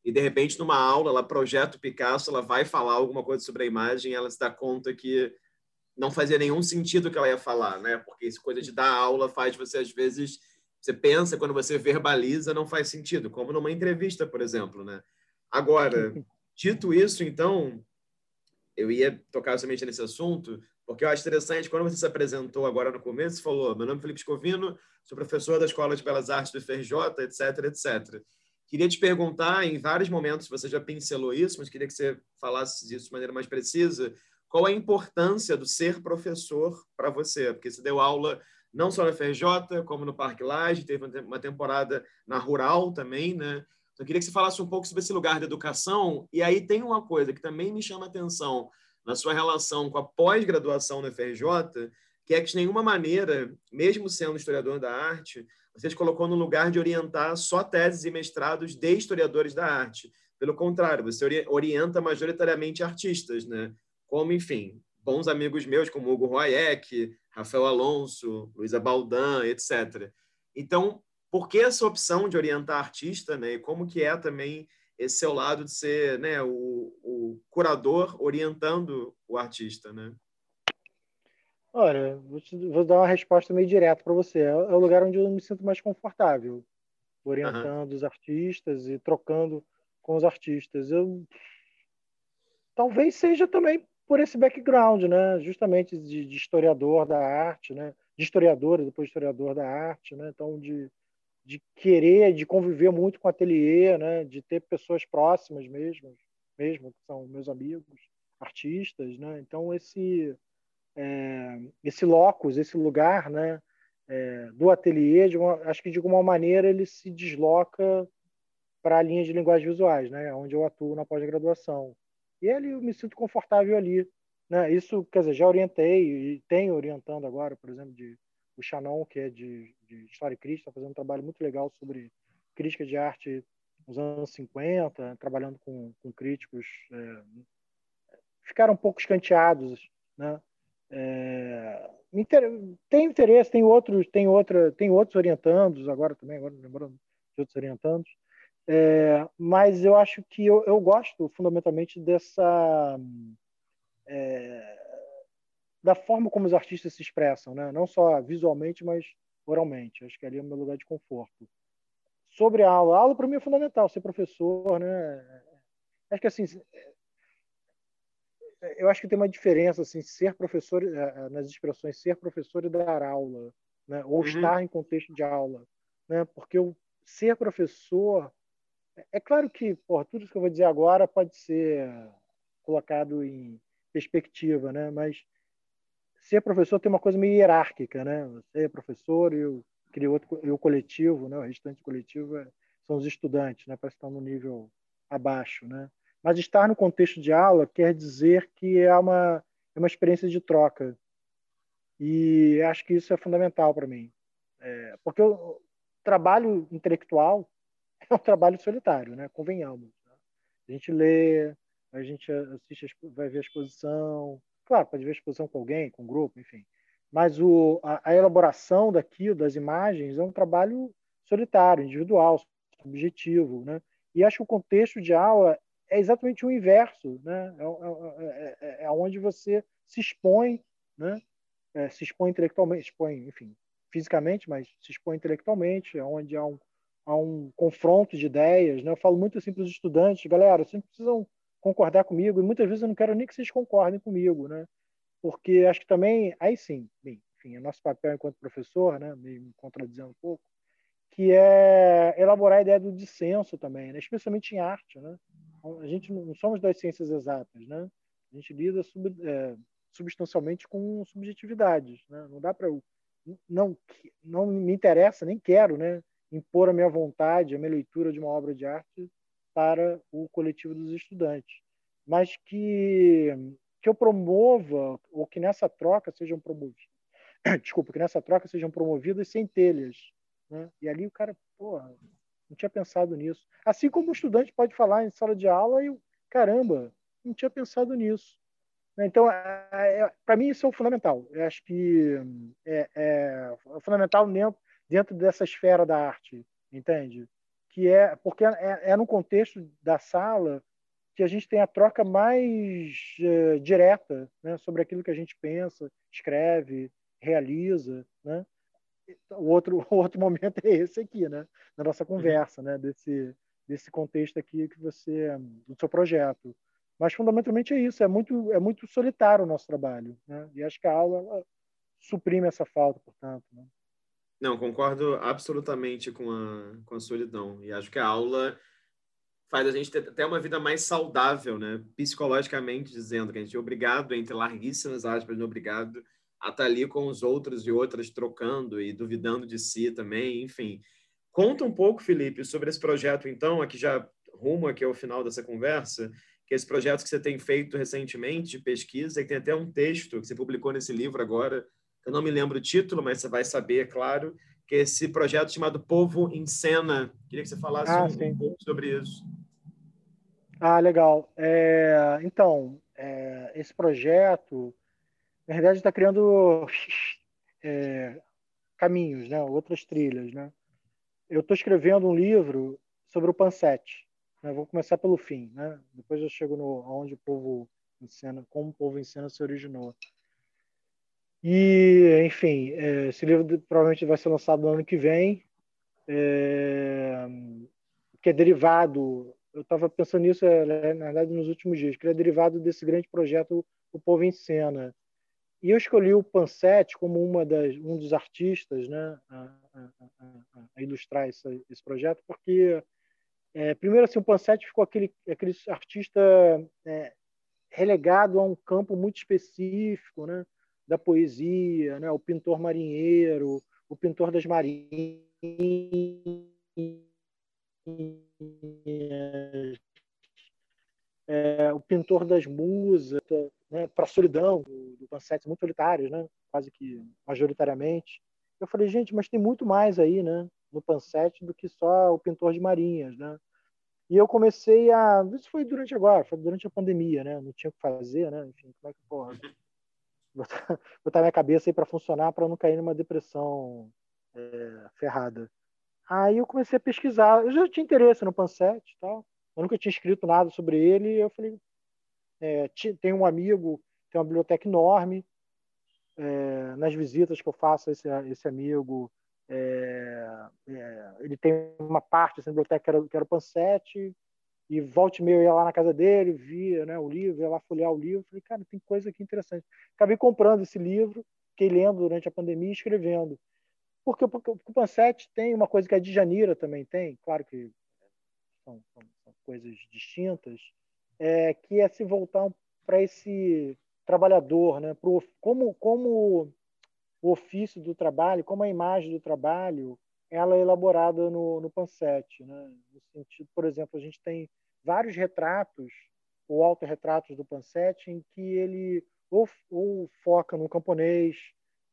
[SPEAKER 1] E de repente, numa aula, ela projeta o Picasso, ela vai falar alguma coisa sobre a imagem, ela se dá conta que não fazia nenhum sentido o que ela ia falar, né? Porque essa coisa de dar aula faz você às vezes você pensa quando você verbaliza não faz sentido, como numa entrevista, por exemplo, né? Agora, dito isso, então, eu ia tocar somente nesse assunto, porque eu acho interessante, quando você se apresentou agora no começo, você falou, meu nome é Felipe Escovino, sou professor da Escola de Belas Artes do FRJ, etc, etc. Queria te perguntar, em vários momentos você já pincelou isso, mas queria que você falasse isso de maneira mais precisa, qual a importância do ser professor para você? Porque você deu aula não só na FRJ, como no Parque Laje, teve uma temporada na Rural também, né? Então, eu queria que você falasse um pouco sobre esse lugar da educação. E aí tem uma coisa que também me chama a atenção na sua relação com a pós-graduação na FRJ, que é que de nenhuma maneira, mesmo sendo historiador da arte, você se colocou no lugar de orientar só teses e mestrados de historiadores da arte. Pelo contrário, você orienta majoritariamente artistas, né? Como, enfim, bons amigos meus como Hugo Royek, Rafael Alonso, Luísa Baldan, etc. Então, por que essa opção de orientar artista, né? E como que é também esse seu lado de ser, né, o, o curador orientando o artista, né?
[SPEAKER 2] Olha, vou, te, vou dar uma resposta meio direta para você. É, é, o lugar onde eu me sinto mais confortável, orientando uhum. os artistas e trocando com os artistas. Eu talvez seja também por esse background, né? Justamente de, de historiador da arte, né? De historiador, depois historiador da arte, né? Então de de querer, de conviver muito com o ateliê, né? De ter pessoas próximas mesmo, mesmo que são meus amigos, artistas, né? Então esse é, esse locus, esse lugar, né? É, do ateliê, uma, acho que de alguma maneira ele se desloca para a linha de linguagens visuais, né? Onde eu atuo na pós-graduação. E ali eu me sinto confortável ali, né? Isso, quer dizer, já orientei e tenho orientando agora, por exemplo, de o Chanon, que é de, de História e Crítica, está fazendo um trabalho muito legal sobre crítica de arte nos anos 50, trabalhando com, com críticos. É, ficaram um pouco escanteados, né? É, tem interesse, tem outros, tem outra, tem outros orientandos agora também, agora lembrando de outros orientandos, é, mas eu acho que eu, eu gosto fundamentalmente dessa é, da forma como os artistas se expressam, né? não só visualmente, mas oralmente. Acho que ali é o meu lugar de conforto. Sobre a aula, a aula para mim é fundamental, ser professor, né? Acho que assim, eu acho que tem uma diferença assim, ser professor é, é, nas expressões ser professor e dar aula, né? Ou uhum. estar em contexto de aula, né? Porque o ser professor é claro que, por tudo que eu vou dizer agora pode ser colocado em perspectiva, né? Mas ser professor tem uma coisa meio hierárquica, né? Você é professor e o, o coletivo, né? O restante coletivo é, são os estudantes, né? Para estar no nível abaixo, né? Mas estar no contexto de aula quer dizer que é uma é uma experiência de troca e acho que isso é fundamental para mim, é, porque o trabalho intelectual é um trabalho solitário, né? Convenhamos. Né? A gente lê, a gente assiste, vai ver a exposição, Claro, pode ver exposição com alguém, com um grupo, enfim. Mas o, a, a elaboração daquilo, das imagens, é um trabalho solitário, individual, subjetivo. Né? E acho que o contexto de aula é exatamente o inverso. Né? É, é, é, é, é onde você se expõe, né? É, se expõe intelectualmente, expõe, enfim, fisicamente, mas se expõe intelectualmente, é onde há um, há um confronto de ideias. Né? Eu falo muito assim para os estudantes, galera, vocês precisam concordar comigo, e muitas vezes eu não quero nem que vocês concordem comigo, né? Porque acho que também, aí sim, bem, enfim, é nosso papel enquanto professor, né, me contradizendo um pouco, que é elaborar a ideia do dissenso também, né? especialmente em arte, né? A gente não somos das ciências exatas, né? A gente lida sub, é, substancialmente com subjetividades, né? Não dá para eu não não me interessa, nem quero, né, impor a minha vontade, a minha leitura de uma obra de arte para o coletivo dos estudantes, mas que que eu promova ou que nessa troca sejam promovidos, desculpa, que nessa troca sejam promovidas centelhas, né? E ali o cara, porra, não tinha pensado nisso. Assim como o estudante pode falar em sala de aula e caramba, não tinha pensado nisso. Né? Então, é, é, para mim isso é o fundamental. Eu acho que é, é, é fundamental dentro, dessa esfera da arte, entende? que é porque é, é no contexto da sala que a gente tem a troca mais uh, direta né, sobre aquilo que a gente pensa, escreve, realiza, né? O outro, o outro momento é esse aqui, né? Na nossa uhum. conversa, né? Desse, desse contexto aqui que você, do seu projeto. Mas fundamentalmente é isso, é muito, é muito solitário o nosso trabalho, né? E acho que a aula suprime essa falta, portanto. Né?
[SPEAKER 1] Não, concordo absolutamente com a, com a solidão. E acho que a aula faz a gente ter até uma vida mais saudável, né? Psicologicamente dizendo, que a gente é obrigado, entre larguíssimas aspas, obrigado a estar ali com os outros e outras trocando e duvidando de si também, enfim. Conta um pouco, Felipe, sobre esse projeto, então, aqui já rumo aqui ao final dessa conversa, que é esse projeto que você tem feito recentemente de pesquisa, e tem até um texto que você publicou nesse livro agora, eu não me lembro o título, mas você vai saber, é claro, que é esse projeto chamado Povo em Cena. Queria que você falasse ah, um pouco sobre isso.
[SPEAKER 2] Ah, legal. É, então, é, esse projeto, na verdade, está criando é, caminhos, né? outras trilhas. Né? Eu estou escrevendo um livro sobre o Pansete. Né? Vou começar pelo fim. Né? Depois eu chego no onde o povo ensina, como o povo ensina se originou. E, enfim, é, esse livro provavelmente vai ser lançado no ano que vem, é, que é derivado eu estava pensando nisso, é, na verdade, nos últimos dias, que ele é derivado desse grande projeto O Povo em Cena. E eu escolhi o Pansete como uma das, um dos artistas né, a, a, a, a ilustrar esse, projeto, porque, é, primeiro, assim, o Pansete ficou aquele, aquele artista é, relegado a um campo muito específico né, da poesia, né, o pintor marinheiro, o pintor das marinhas, é, o pintor das musas, né, para a solidão do, do Pansete, muito solitários, né, quase que majoritariamente. Eu falei, gente, mas tem muito mais aí, né, no Pansete do que só o pintor de marinhas, né? E eu comecei a, isso foi durante agora, foi durante a pandemia, né? Não tinha o que fazer, né? Enfim, como é que porra, botar, botar minha cabeça aí para funcionar para não cair numa depressão é, ferrada. Aí eu comecei a pesquisar. Eu já tinha interesse no Pansete e tal. Eu nunca tinha escrito nada sobre ele. E eu falei, é, tem um amigo, tem uma biblioteca enorme. É, nas visitas que eu faço a esse, esse amigo, é, é, ele tem uma parte dessa biblioteca que era, que era o Pansete. E volta e meia eu ia lá na casa dele, via né, o livro, ia lá folhear o livro. Falei, cara, tem coisa aqui interessante. Acabei comprando esse livro, fiquei lendo durante a pandemia e escrevendo. Porque, porque o Pansete tem uma coisa que a Djanira também tem, claro que são, são, são coisas distintas, é, que é se voltar para esse trabalhador, né? Pro, como, como o ofício do trabalho, como a imagem do trabalho, ela é elaborada no, no Pansete. Né? No sentido, por exemplo, a gente tem vários retratos ou autorretratos do Pansete em que ele ou, ou foca no camponês,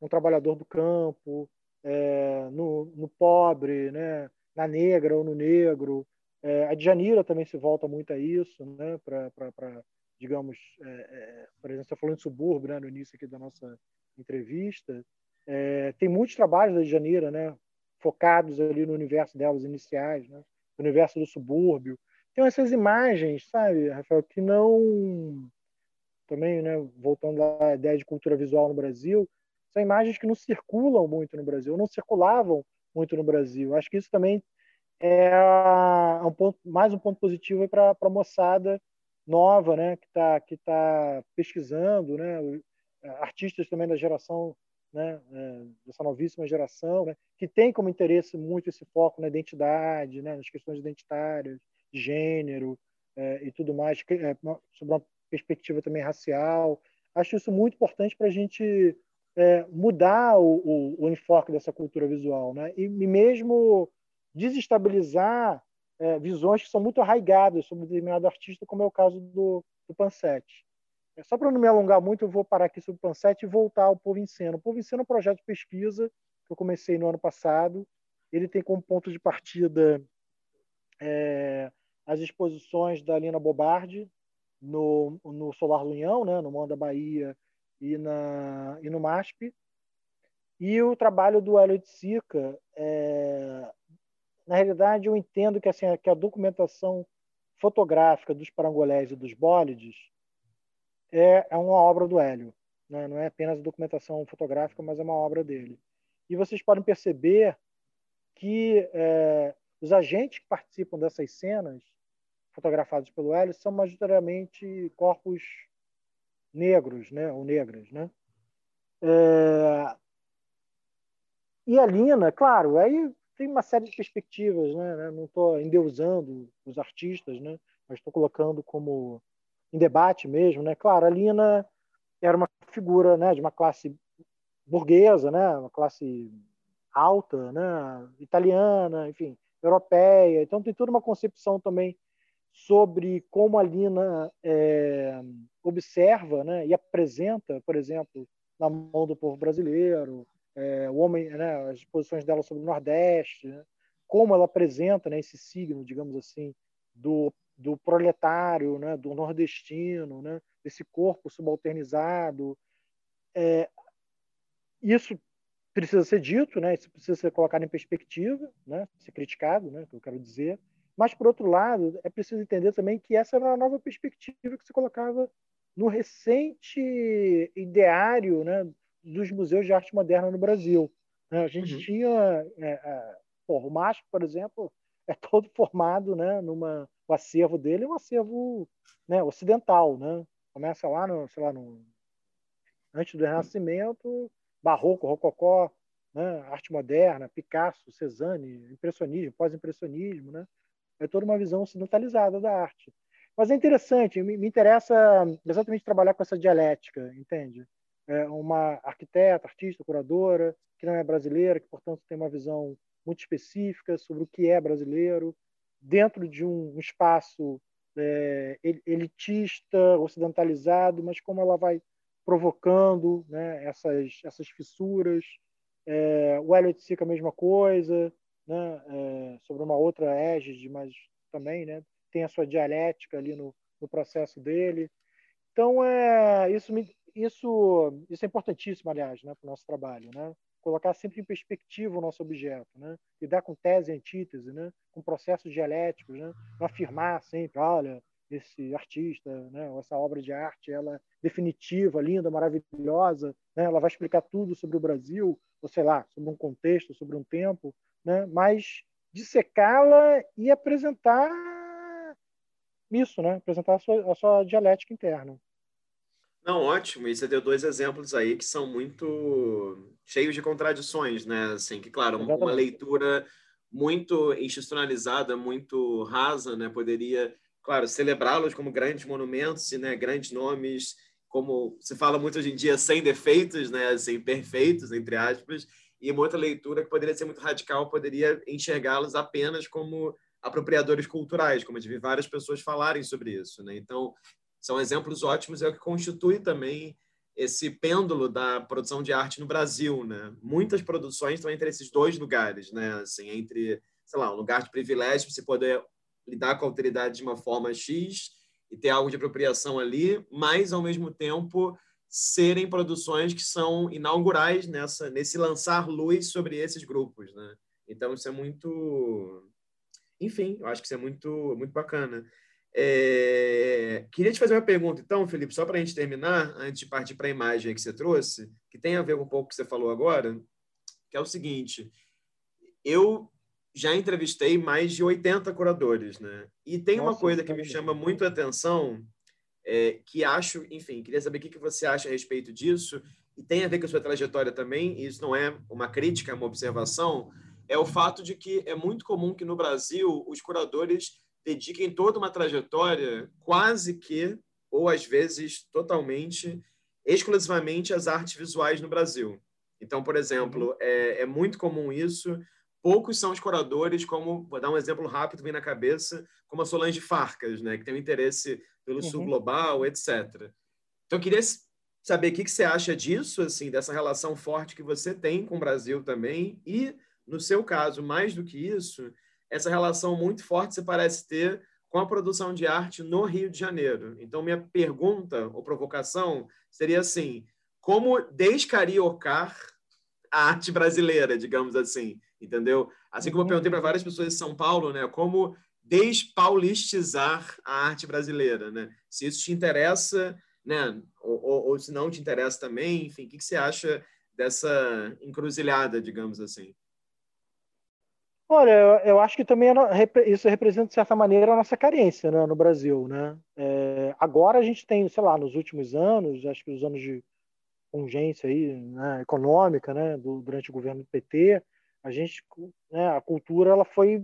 [SPEAKER 2] no trabalhador do campo, é, no, no, pobre, né? na negra ou no negro. É, a Djanira também se volta muito a isso, né? para, digamos, é, é, por exemplo, você falou em subúrbio né? no início aqui da nossa entrevista. É, tem muitos trabalhos da Djanira, né? Focados ali no universo delas iniciais, né? no universo do subúrbio. Tem essas imagens, sabe, Rafael, que não também, né, voltando à ideia de cultura visual no Brasil, são imagens que não circulam muito no Brasil, não circulavam muito no Brasil. Acho que isso também é um ponto, mais um ponto positivo para a moçada nova, né, que está que tá pesquisando, né, artistas também da geração, né, é, dessa novíssima geração, né, que tem como interesse muito esse foco na identidade, né, nas questões identitárias, de gênero é, e tudo mais, é, sobre uma perspectiva também racial. Acho isso muito importante para a gente é, mudar o, o, o, enfoque dessa cultura visual, né? E, e mesmo desestabilizar é, visões que são muito arraigadas sobre determinado artista, como é o caso do, do Pansete. É, só para não me alongar muito, eu vou parar aqui sobre o Pansete e voltar ao Povo Cena. O Povo Cena é um projeto de pesquisa que eu comecei no ano passado. Ele tem como ponto de partida é, as exposições da Lina Bobardi no, no Solar do União, né, no Mão da Bahia, e, na, e no MASP. E o trabalho do Hélio de Sica, é, na realidade, eu entendo que, assim, que a documentação fotográfica dos parangolés e dos bólides é, é uma obra do Hélio. Né? Não é apenas documentação fotográfica, mas é uma obra dele. E vocês podem perceber que é, os agentes que participam dessas cenas fotografadas pelo Hélio são majoritariamente corpos negros, né, ou negras, né? É... E a Lina, claro, aí tem uma série de perspectivas, né não estou endeusando os artistas, né? mas estou colocando como em debate mesmo. Né? Claro, a Lina era uma figura né, de uma classe burguesa, né? uma classe alta, né? italiana, enfim, europeia. Então tem toda uma concepção também sobre como a Lina é, observa né, e apresenta, por exemplo, na mão do povo brasileiro, é, o homem, né, as posições dela sobre o Nordeste, né, como ela apresenta né, esse signo, digamos assim, do, do proletário, né, do nordestino, né, desse corpo subalternizado. É, isso precisa ser dito, né, isso precisa ser colocado em perspectiva, né, ser criticado, né, que eu quero dizer. Mas, por outro lado, é preciso entender também que essa era uma nova perspectiva que se colocava no recente ideário né, dos museus de arte moderna no Brasil. Né? A gente uhum. tinha. É, é, porra, o MASP, por exemplo, é todo formado né, numa. O acervo dele é um acervo né, ocidental. Né? Começa lá no, sei lá, no, antes do Renascimento, Barroco, Rococó, né, arte moderna, Picasso, Cezanne, impressionismo, pós-impressionismo, né? É toda uma visão ocidentalizada da arte. Mas é interessante, me, me interessa exatamente trabalhar com essa dialética, entende? é, uma arquiteta, artista, curadora, que não é brasileira, que, portanto, tem uma visão muito específica sobre o que é brasileiro, dentro de um espaço é, elitista, ocidentalizado, mas como ela vai provocando né, essas, essas fissuras. É, o Elliot Sica a mesma coisa, né, é, sobre uma outra égide, mas também né, tem a sua dialética ali no, no processo dele. Então, é, isso me, isso, isso é importantíssimo, aliás, né, para o nosso trabalho, né? Colocar sempre em perspectiva o nosso objeto, né? Lidar com tese e antítese, né? Com processos dialéticos, né? Não afirmar sempre, olha, esse artista, né? essa obra de arte, ela é definitiva, linda, maravilhosa, né? Ela vai explicar tudo sobre o Brasil, ou sei lá, sobre um contexto, sobre um tempo, né? Mas dissecá-la e apresentar isso, né? Apresentar a sua, a sua dialética interna.
[SPEAKER 1] Não, ótimo. E você deu dois exemplos aí que são muito cheios de contradições, né? Assim, que, claro, Exatamente. uma leitura muito institucionalizada, muito rasa, né? Poderia, claro, celebrá-los como grandes monumentos, né? Grandes nomes, como se fala muito hoje em dia, sem defeitos, né? Assim, perfeitos, entre aspas. E uma outra leitura que poderia ser muito radical poderia enxergá-los apenas como apropriadores culturais, como eu tive várias pessoas falarem sobre isso, né? Então, são exemplos ótimos, é o que constitui também esse pêndulo da produção de arte no Brasil, né? Muitas produções estão entre esses dois lugares, né? Assim, entre, sei lá, um lugar de privilégio, você poder lidar com a autoridade de uma forma X e ter algo de apropriação ali, mas ao mesmo tempo serem produções que são inaugurais nessa nesse lançar luz sobre esses grupos, né? Então isso é muito, enfim, eu acho que isso é muito muito bacana. É... Queria te fazer uma pergunta, então, Felipe, só para a gente terminar, antes de partir para a imagem que você trouxe, que tem a ver com um pouco que você falou agora, que é o seguinte: eu já entrevistei mais de 80 curadores, né? E tem Nossa, uma coisa que me chama muito a atenção, é, que acho, enfim, queria saber o que você acha a respeito disso, e tem a ver com a sua trajetória também, e isso não é uma crítica, é uma observação, é o fato de que é muito comum que no Brasil os curadores dediquem toda uma trajetória quase que, ou às vezes totalmente, exclusivamente às artes visuais no Brasil. Então, por exemplo, uhum. é, é muito comum isso. Poucos são os curadores, como, vou dar um exemplo rápido, vem na cabeça, como a Solange Farcas, né, que tem um interesse pelo uhum. sul global, etc. Então, eu queria saber o que, que você acha disso, assim, dessa relação forte que você tem com o Brasil também, e, no seu caso, mais do que isso, essa relação muito forte se parece ter com a produção de arte no Rio de Janeiro. Então, minha pergunta ou provocação seria assim: como descariocar a arte brasileira, digamos assim, entendeu? Assim como eu perguntei para várias pessoas de São Paulo, né, como despaulistizar a arte brasileira, né? Se isso te interessa, né, ou, ou, ou se não te interessa também, enfim, o que, que você acha dessa encruzilhada, digamos assim?
[SPEAKER 2] Olha, eu acho que também é isso representa, de certa maneira, a nossa carência né, no Brasil. Né? É, agora a gente tem, sei lá, nos últimos anos, acho que os anos de congência aí, né, econômica né, do, durante o governo do PT, A gente, né, a cultura ela foi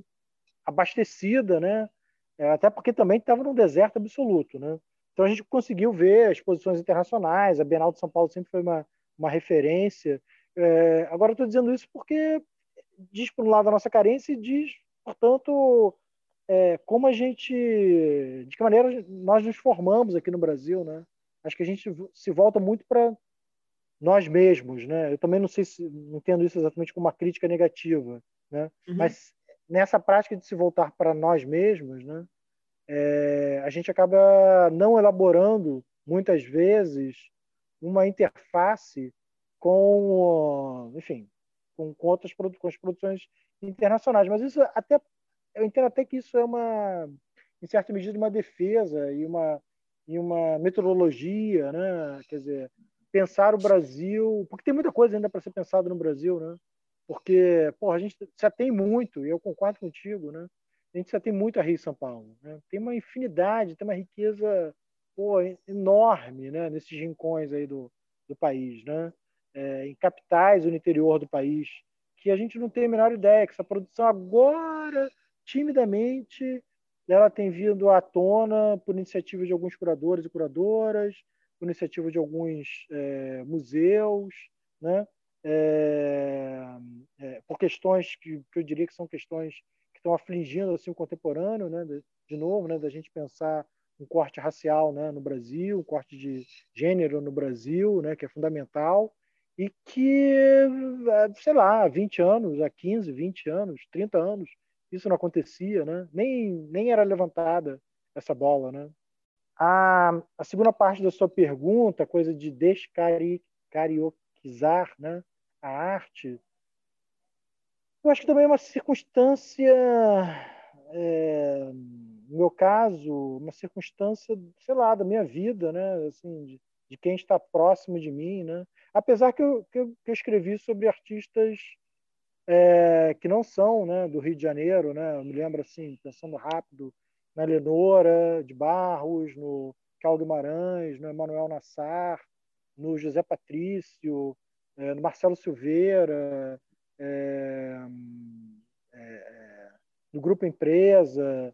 [SPEAKER 2] abastecida, né? É, até porque também estava num deserto absoluto, né? Então a gente conseguiu ver exposições internacionais, a Bienal de São Paulo sempre foi uma, uma referência. É, agora estou dizendo isso porque diz por um lado a nossa carência e diz, portanto, é, como a gente, de que maneira nós nos formamos aqui no Brasil, né? Acho que a gente se volta muito para nós mesmos, né? Eu também não sei se entendo isso exatamente como uma crítica negativa, né? Uhum. Mas nessa prática de se voltar para nós mesmos, né? É, a gente acaba não elaborando muitas vezes uma interface com, enfim, com, com outras com as produções internacionais. Mas isso até eu entendo até que isso é uma, em certa medida, uma defesa e uma e uma metodologia, né? Quer dizer, pensar o Brasil, porque tem muita coisa ainda para ser pensado no Brasil, né? Porque, porra, a gente já tem muito, e eu concordo contigo, né? A gente já tem muito a Rio São Paulo, né? Tem uma infinidade, tem uma riqueza pô, enorme, né? Nesses rincões aí do, do país, né? É, em capitais no interior do país, que a gente não tem a menor ideia que essa produção agora, timidamente, ela tem vindo à tona por iniciativa de alguns curadores e curadoras, por iniciativa de alguns é, museus, né? É, é, por questões que, que, eu diria que são questões que estão afligindo assim, o contemporâneo, né? de, de novo, né? da gente pensar um corte racial né? no Brasil, um corte de gênero no Brasil, né? que é fundamental, e que, sei lá, há 20 anos, há 15, 20 anos, 30 anos, isso não acontecia, né? nem, nem era levantada essa bola. Né? A, a segunda parte da sua pergunta, coisa de descarioquizar né? a arte, eu acho que também é uma circunstância, é, no meu caso, uma circunstância, sei lá, da minha vida, né? Assim, de, de quem está próximo de mim, né? Apesar que eu, que eu, que eu escrevi sobre artistas é, que não são né, do Rio de Janeiro, né? Eu me lembro, assim, pensando rápido, na Lenora de Barros, no Cal Guimarães, no Emanuel Nassar, no José Patrício, é, no Marcelo Silveira, é, é, no Grupo Empresa,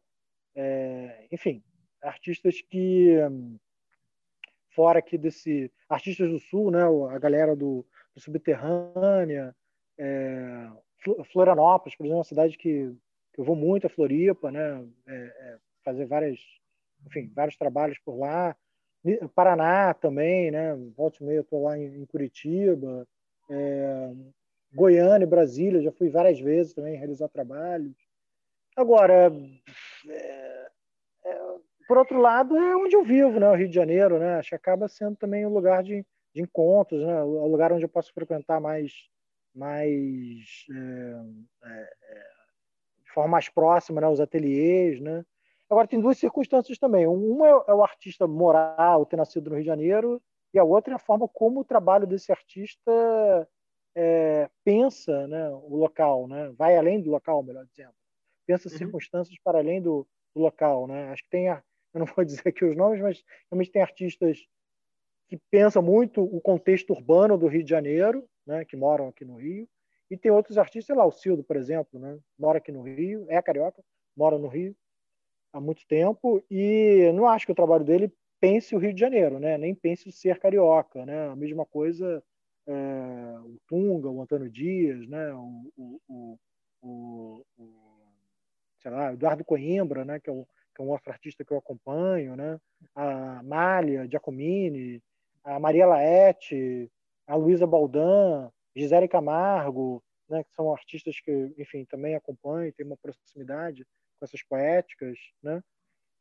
[SPEAKER 2] é, enfim, artistas que fora aqui desse artistas do Sul, né, a galera do, do Subterrânea, é, Florianópolis, por exemplo, é uma cidade que, que eu vou muito a Floripa, né, é, é, fazer várias, enfim, vários trabalhos por lá. Paraná também, né? Volta e meia estou lá em, em Curitiba. É, Goiânia, Brasília, já fui várias vezes também realizar trabalhos. Agora, é, por outro lado, é onde eu vivo, né? O Rio de Janeiro, né? Acho que acaba sendo também um lugar de, de encontros, né? O lugar onde eu posso frequentar mais, mais é, é, é, de forma mais próxima, né? Os ateliês, né? Agora, tem duas circunstâncias também. Uma é o artista moral, ter nascido no Rio de Janeiro, e a outra é a forma como o trabalho desse artista é, pensa né, o local, né? vai além do local, melhor dizendo. Pensa uhum. circunstâncias para além do, do, local. Né? Acho que tem, eu não vou dizer aqui os nomes, mas realmente tem artistas que pensam muito o contexto urbano do Rio de Janeiro, né, que moram aqui no Rio, e tem outros artistas, sei lá, o Cildo, por exemplo, né, mora aqui no Rio, é carioca, mora no Rio há muito tempo, e não acho que o trabalho dele pense o Rio de Janeiro, né, nem pense o ser carioca. Né, a mesma coisa é, o Tunga, o Antônio Dias, né? o, o, o, o sei lá, Eduardo Coimbra, né? que, é um, que é um outro artista que eu acompanho, né? a Mália Giacomini, a Maria Laete, a Luísa Baldan, Gisele Camargo, né? que são artistas que, enfim, também acompanho, tenho uma proximidade com essas poéticas, né?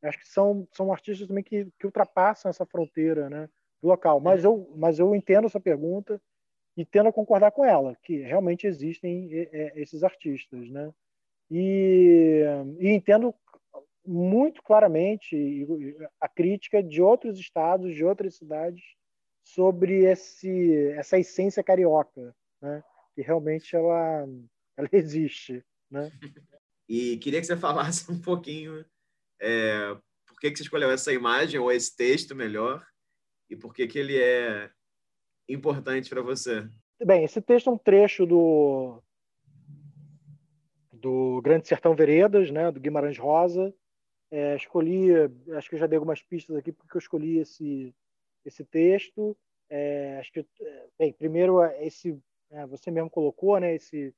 [SPEAKER 2] Acho que são, são artistas também que, que ultrapassam essa fronteira, né? do local. Mas eu, mas eu entendo essa pergunta e tendo a concordar com ela, que realmente existem esses artistas, né? E, e entendo muito claramente a crítica de outros estados, de outras cidades, sobre esse, essa essência carioca, né? Que realmente ela, ela existe, né?
[SPEAKER 1] E queria que você falasse um pouquinho é, por que, que você escolheu essa imagem ou esse texto melhor e por que, que ele é importante para você?
[SPEAKER 2] Bem, esse texto é um trecho do, do Grande Sertão Veredas, né, do Guimarães Rosa. É, escolhi, acho que eu já dei algumas pistas aqui porque eu escolhi esse, esse texto. É, acho que, bem, primeiro, esse, é, você mesmo colocou, né, esse,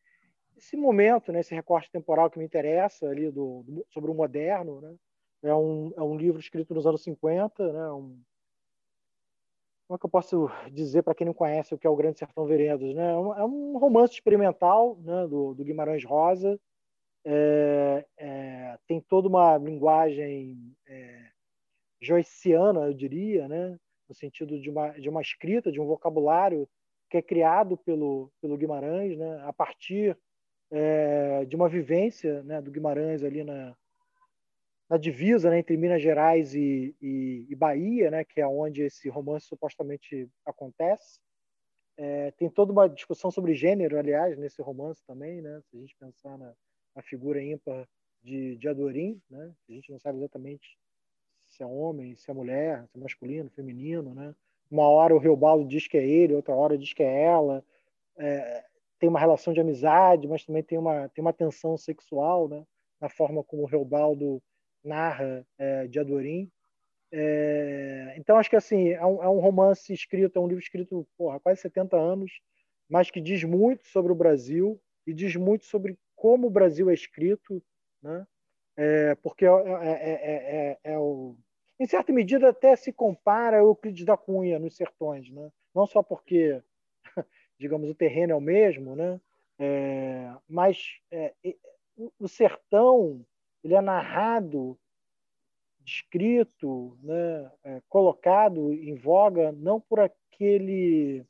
[SPEAKER 2] esse momento, né, esse recorte temporal que me interessa ali do, do sobre o moderno, né? É um, é um livro escrito nos anos 50, né? Um, como é que eu posso dizer para quem não conhece o que é o Grande Sertão Veredas? Né? É, um, é romance experimental né, do, do Guimarães Rosa. É, é, tem toda uma linguagem é, eu diria, né? no sentido de uma, de uma escrita, de um vocabulário que é criado pelo, pelo Guimarães, né? a partir é, de uma vivência né, do Guimarães ali na, na divisa né, entre Minas Gerais e, e, e, Bahia, né, que é onde esse romance supostamente acontece. É, tem toda uma discussão sobre gênero, aliás, nesse romance também, né, se a gente pensar na, na figura ímpar de, de Adorim, né, a gente não sabe exatamente se é homem, se é mulher, se é masculino, feminino. Né. Uma hora o Reobaldo diz que é ele, outra hora diz que é ela. É, tem uma relação de amizade, mas também tem uma, tem uma tensão sexual, né, na forma como o Reobaldo narra é, de Adorim. É, então, acho que assim, é um, é um, romance escrito, é um livro escrito porra, há quase 70 anos, mas que diz muito sobre o Brasil e diz muito sobre como o Brasil é escrito, né? É, porque é, é, é, o, em certa medida até se compara ao Euclides da Cunha nos sertões, né? não só porque, digamos, o terreno é o mesmo, né? mas o sertão ele é narrado, descrito, né, é, colocado em voga não por aquele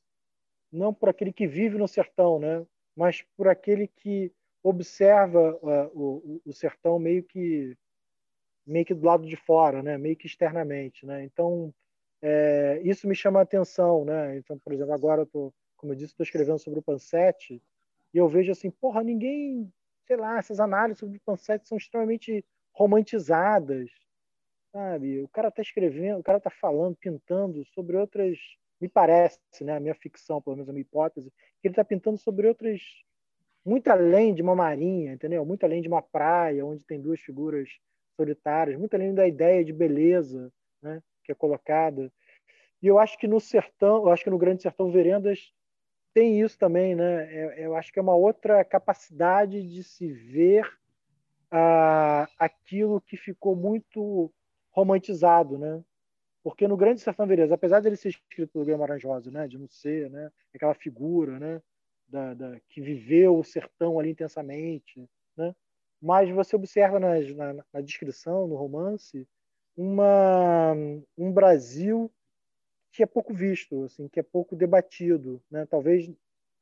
[SPEAKER 2] não por aquele que vive no sertão, né, mas por aquele que observa uh, o, o, sertão meio que meio que do lado de fora, né, meio que externamente, né. Então é, isso me chama a atenção, né. Então, por exemplo, agora eu tô, como eu disse, estou escrevendo sobre o Pansete e eu vejo assim, porra, ninguém sei lá, essas análises sobre o Pansete são extremamente romantizadas, sabe? O cara está escrevendo, o cara está falando, pintando sobre outras, me parece, né, a minha ficção, pelo menos a minha hipótese, que ele está pintando sobre outras, muito além de uma marinha, entendeu? Muito além de uma praia onde tem duas figuras solitárias, muito além da ideia de beleza, né, que é colocada. E eu acho que no sertão, eu acho que no Grande Sertão Verendas tem isso também, né? É, eu acho que é uma outra capacidade de se ver ah, aquilo que ficou muito romantizado, né? Porque no Grande Sertão Veredas, apesar dele ser escrito pelo Guimarães Rosa, né, de não ser, né, aquela figura, né, da, da, que viveu o sertão ali intensamente, né? Mas você observa na, na, na descrição, no romance, uma, um Brasil que é pouco visto, assim, que é pouco debatido. Né? Talvez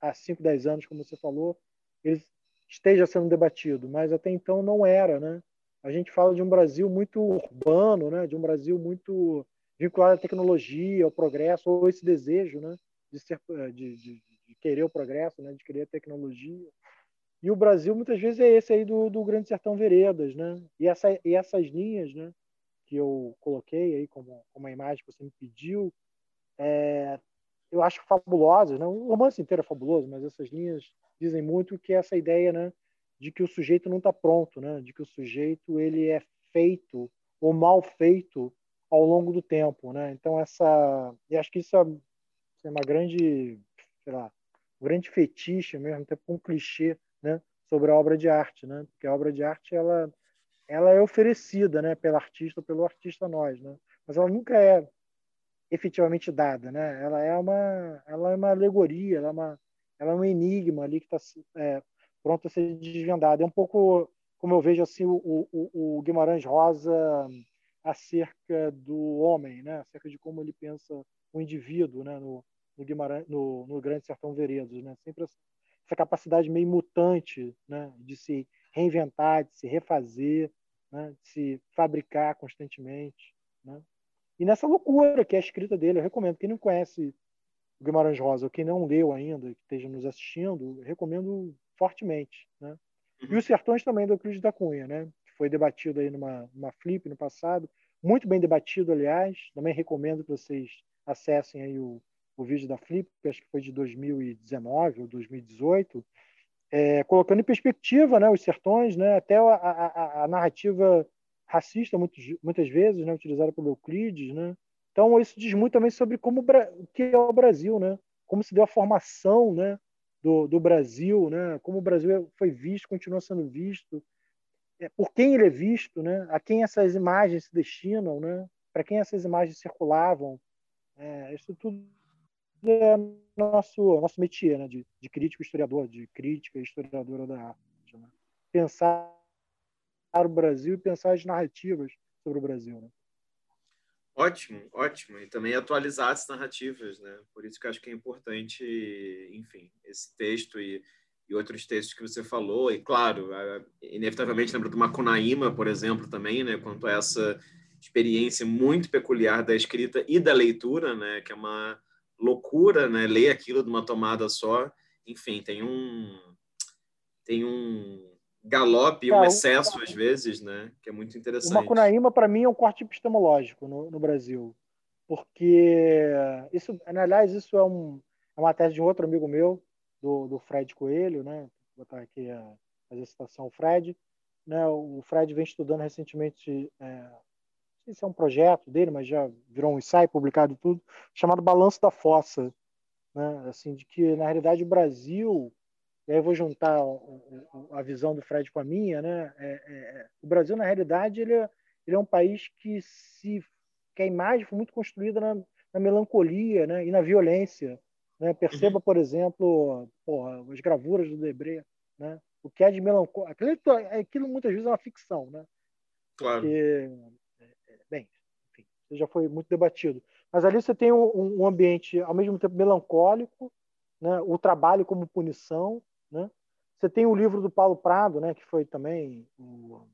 [SPEAKER 2] há 5, 10 anos, como você falou, ele esteja sendo debatido, mas até então não era. Né? A gente fala de um Brasil muito urbano, né? de um Brasil muito vinculado à tecnologia, ao progresso, ou esse desejo né? de, ser, de, de, de querer o progresso, né? de querer a tecnologia. E o Brasil, muitas vezes, é esse aí do, do Grande Sertão Veredas. Né? E, essa, e essas linhas né? que eu coloquei aí como, como a imagem que você me pediu, é, eu acho fabulosas. Né? O romance inteiro é fabuloso, mas essas linhas dizem muito que é essa ideia né, de que o sujeito não está pronto, né? de que o sujeito ele é feito ou mal feito ao longo do tempo. Né? Então, essa. E acho que isso é, é uma grande, sei lá, um grande fetiche mesmo, até um clichê né, sobre a obra de arte, né? porque a obra de arte ela, ela é oferecida né, pelo artista pelo artista nós, né? mas ela nunca é efetivamente dada, né? Ela é uma, ela é uma alegoria, ela é, uma, ela é um enigma ali que está é, pronto a ser desvendado. É um pouco como eu vejo assim o, o, o, Guimarães Rosa acerca do homem, né? Acerca de como ele pensa o indivíduo, né? No, no no, no Grande Sertão Veredas, né? Sempre essa capacidade meio mutante, né? De se reinventar, de se refazer, né? De se fabricar constantemente, né? E nessa loucura que é a escrita dele, eu recomendo. Quem não conhece o Guimarães Rosa, ou quem não leu ainda, que esteja nos assistindo, recomendo fortemente. Né? E os Sertões também, do Euclides da Cunha, né? que foi debatido aí numa, numa flip no passado. Muito bem debatido, aliás. Também recomendo que vocês acessem aí o, o vídeo da flip, acho que foi de 2019 ou 2018. é, colocando em perspectiva né, os sertões, né, até a, a, a narrativa racista, muitos, muitas vezes, né, utilizada pelo Euclides. Né? Então, isso diz muito também sobre como o que é o Brasil, né? como se deu a formação né, do, do Brasil, né? como o Brasil foi visto, continua sendo visto, é, por quem ele é visto, né? a quem essas imagens se destinam, né? para quem essas imagens circulavam. É, isso tudo é nosso nosso métier, né? de, de crítico historiador, de crítica historiadora da arte. Né? Pensar o Brasil e pensar as narrativas sobre o Brasil. Né?
[SPEAKER 1] Ótimo, ótimo. E também atualizar as narrativas, né? Por isso que acho que é importante, enfim, esse texto e, e outros textos que você falou. E, claro, inevitavelmente lembro do Macunaíma, por exemplo, também, né? Quanto a essa experiência muito peculiar da escrita e da leitura, né? Que é uma loucura, né? Ler aquilo de uma tomada só. Enfim, tem um... Tem um galope, um excesso às vezes, né? Que é muito interessante.
[SPEAKER 2] O Macunaíma, para mim, é um corte epistemológico no, no, Brasil. Porque, isso, aliás, isso é, um, é uma tese de um outro amigo meu, do, do Fred Coelho, né? Vou botar aqui a, a citação Fred. Né? O Fred vem estudando recentemente, é, sei se é um projeto dele, mas já virou um ensaio publicado tudo, chamado Balanço da Fossa. Né? Assim, de que, na realidade, o Brasil e aí eu vou juntar a visão do Fred com a minha, né? É, é, é, o Brasil, na realidade, ele é, ele é um país que se que a imagem foi muito construída na, na melancolia, né? E na violência, né? Perceba, por exemplo, porra, as gravuras do Debré, né? O que é de melancolia, aquilo, aquilo muitas vezes é uma ficção, né?
[SPEAKER 1] Claro.
[SPEAKER 2] Porque, é, é, bem, enfim, isso já foi muito debatido. Mas ali você tem um, um ambiente ao mesmo tempo melancólico, né? O trabalho como punição, né? Você tem o livro do Paulo Prado, né, que foi também o...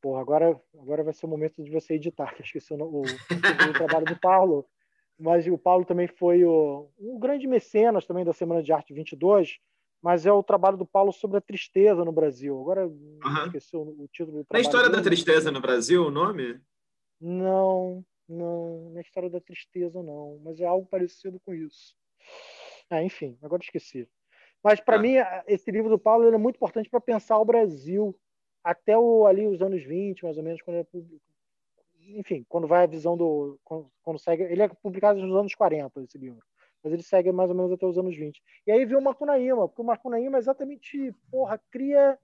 [SPEAKER 2] Porra, agora, agora vai ser o momento de você editar, que eu esqueci o, o, o trabalho do Paulo. Mas o Paulo também foi o, um grande mecenas também da Semana de Arte 22, mas é o trabalho do Paulo sobre a tristeza no Brasil. Agora uhum. esqueci o, o título do
[SPEAKER 1] trabalho. Na História dele. da Tristeza no Brasil, o nome?
[SPEAKER 2] Não, não, não é História da Tristeza, não, mas é algo parecido com isso. Ah, enfim, agora esqueci. Mas para ah. mim, esse livro do Paulo é muito importante para pensar o Brasil até o, ali os anos 20, mais ou menos, quando é enfim, quando vai a visão do quando, quando, segue, ele é publicado nos anos 40 esse livro. Mas ele segue mais ou menos até os anos 20. E aí vem o Macunaíma, porque o Macunaíma exatamente, porra, cria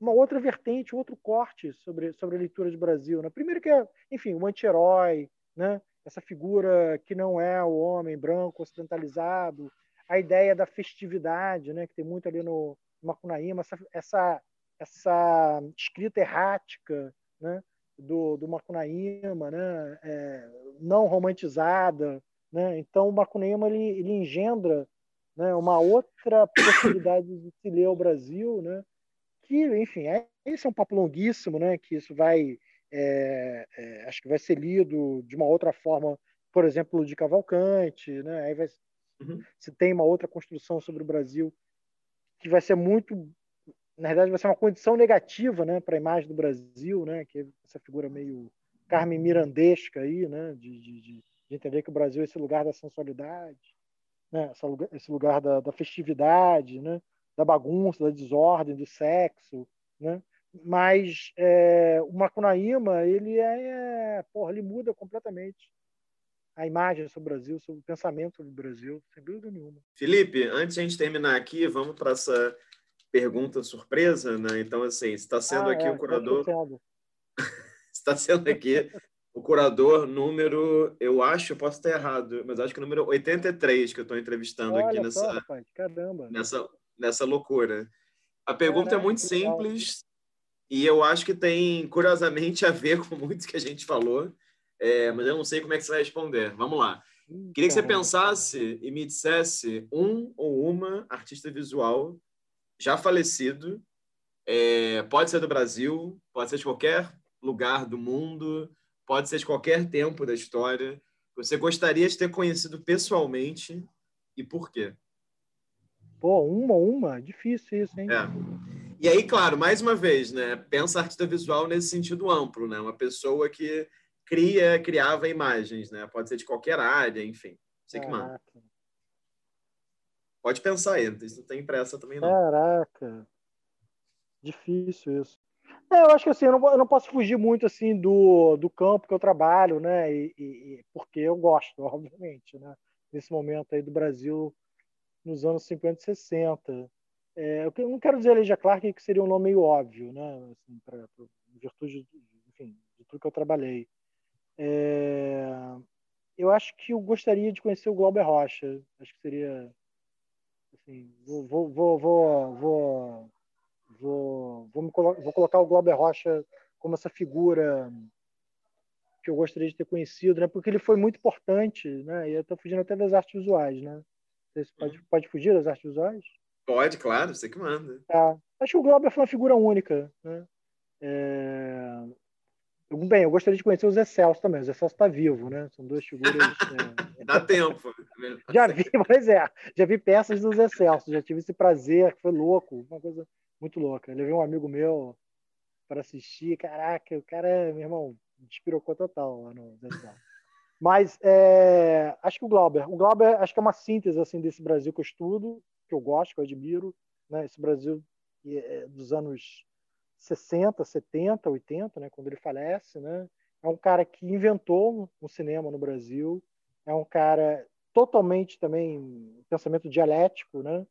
[SPEAKER 2] uma outra vertente, outro corte sobre, sobre a leitura de Brasil. Né? Primeiro que é, enfim, o anti-herói, né? essa figura que não é o homem branco ocidentalizado, a ideia da festividade, né, que tem muito ali no Macunaíma, essa, essa, essa escrita errática né, do, do Macunaíma, né, é, não romantizada. Né? Então, o Macunaíma ele, ele engendra né, uma outra possibilidade de se ler o Brasil, né, que, enfim, é, esse é um papo longuíssimo, né, que isso vai, é, é, acho que vai ser lido de uma outra forma, por exemplo, de Cavalcante, né, aí vai Uhum. Se tem uma outra construção sobre o Brasil que vai ser muito, na verdade, vai ser uma condição negativa, né, para a imagem do Brasil, né, que é essa figura meio Carmen Mirandesca aí, né, de, de, de entender que o Brasil é esse lugar da sensualidade, né, esse lugar da, da festividade, né, da bagunça, da desordem, do sexo, né, mas é, o Macunaíma ele é, porra, ele muda completamente a imagem sobre o Brasil, sobre o pensamento sobre o Brasil, sem dúvida nenhuma.
[SPEAKER 1] Felipe, antes de a gente terminar aqui, vamos para essa pergunta surpresa, né? Então, assim, está sendo ah, aqui é, o curador. está sendo aqui o curador número, eu acho, eu posso estar errado, mas acho que o número 83 que eu estou entrevistando
[SPEAKER 2] Olha
[SPEAKER 1] aqui nessa,
[SPEAKER 2] só, Caramba.
[SPEAKER 1] nessa, nessa loucura. A pergunta Caraca, é muito simples e eu acho que tem, curiosamente, a ver com muito que a gente falou é, mas eu não sei como é que você vai responder. Vamos lá. Queria que você pensasse e me dissesse um ou uma artista visual já falecido, é, pode ser do Brasil, pode ser de qualquer lugar do mundo, pode ser de qualquer tempo da história, você gostaria de ter conhecido pessoalmente e por quê?
[SPEAKER 2] Pô, uma, uma, difícil isso, hein?
[SPEAKER 1] É. E aí, claro, mais uma vez, né? Pensa artista visual nesse sentido amplo, né? Uma pessoa que cria, criava imagens, né? Pode ser de qualquer área, enfim. Você que manda. pode pensar aí, não tem pressa também não.
[SPEAKER 2] Caraca, difícil isso. É, eu acho que assim, eu não, eu não, posso fugir muito assim do, do campo que eu trabalho, né? E, e, porque eu gosto, obviamente, né? Nesse momento aí do Brasil, nos anos 50 e 60. É, eu não quero dizer Legia Clark, que seria um nome meio óbvio, né? Assim, pra, pra, em virtude, enfim, de tudo que eu trabalhei. É, eu acho que eu gostaria de conhecer o Glauber Rocha. Acho que seria, assim, vou, vou, vou, vou, vou vou, vou, vou colocar o Glauber Rocha como essa figura que eu gostaria de ter conhecido, né? Porque ele foi muito importante, né? E eu estou fugindo até das artes visuais, né? Você pode, uhum. pode fugir das artes visuais?
[SPEAKER 1] Pode, claro, você que manda.
[SPEAKER 2] Tá. Acho que o Glauber foi uma figura única, né? É... Bem, eu gostaria de conhecer o Zé Celso também. O Zé Celso está vivo, né? São duas figuras.
[SPEAKER 1] é... Dá tempo.
[SPEAKER 2] já vi, pois é, já vi peças do Zé Celso, já tive esse prazer, que foi louco, uma coisa muito louca. Eu levei um amigo meu para assistir, caraca, o cara, meu irmão, despirocou total lá no Zé Mas é, acho que o Glauber, o Glauber acho que é uma síntese assim desse Brasil que eu estudo, que eu gosto, que eu admiro, né? Esse Brasil é, dos anos 60, 70, 80, né? Quando ele falece, né? É um cara que inventou um cinema no Brasil, é um cara totalmente também pensamento dialético, né?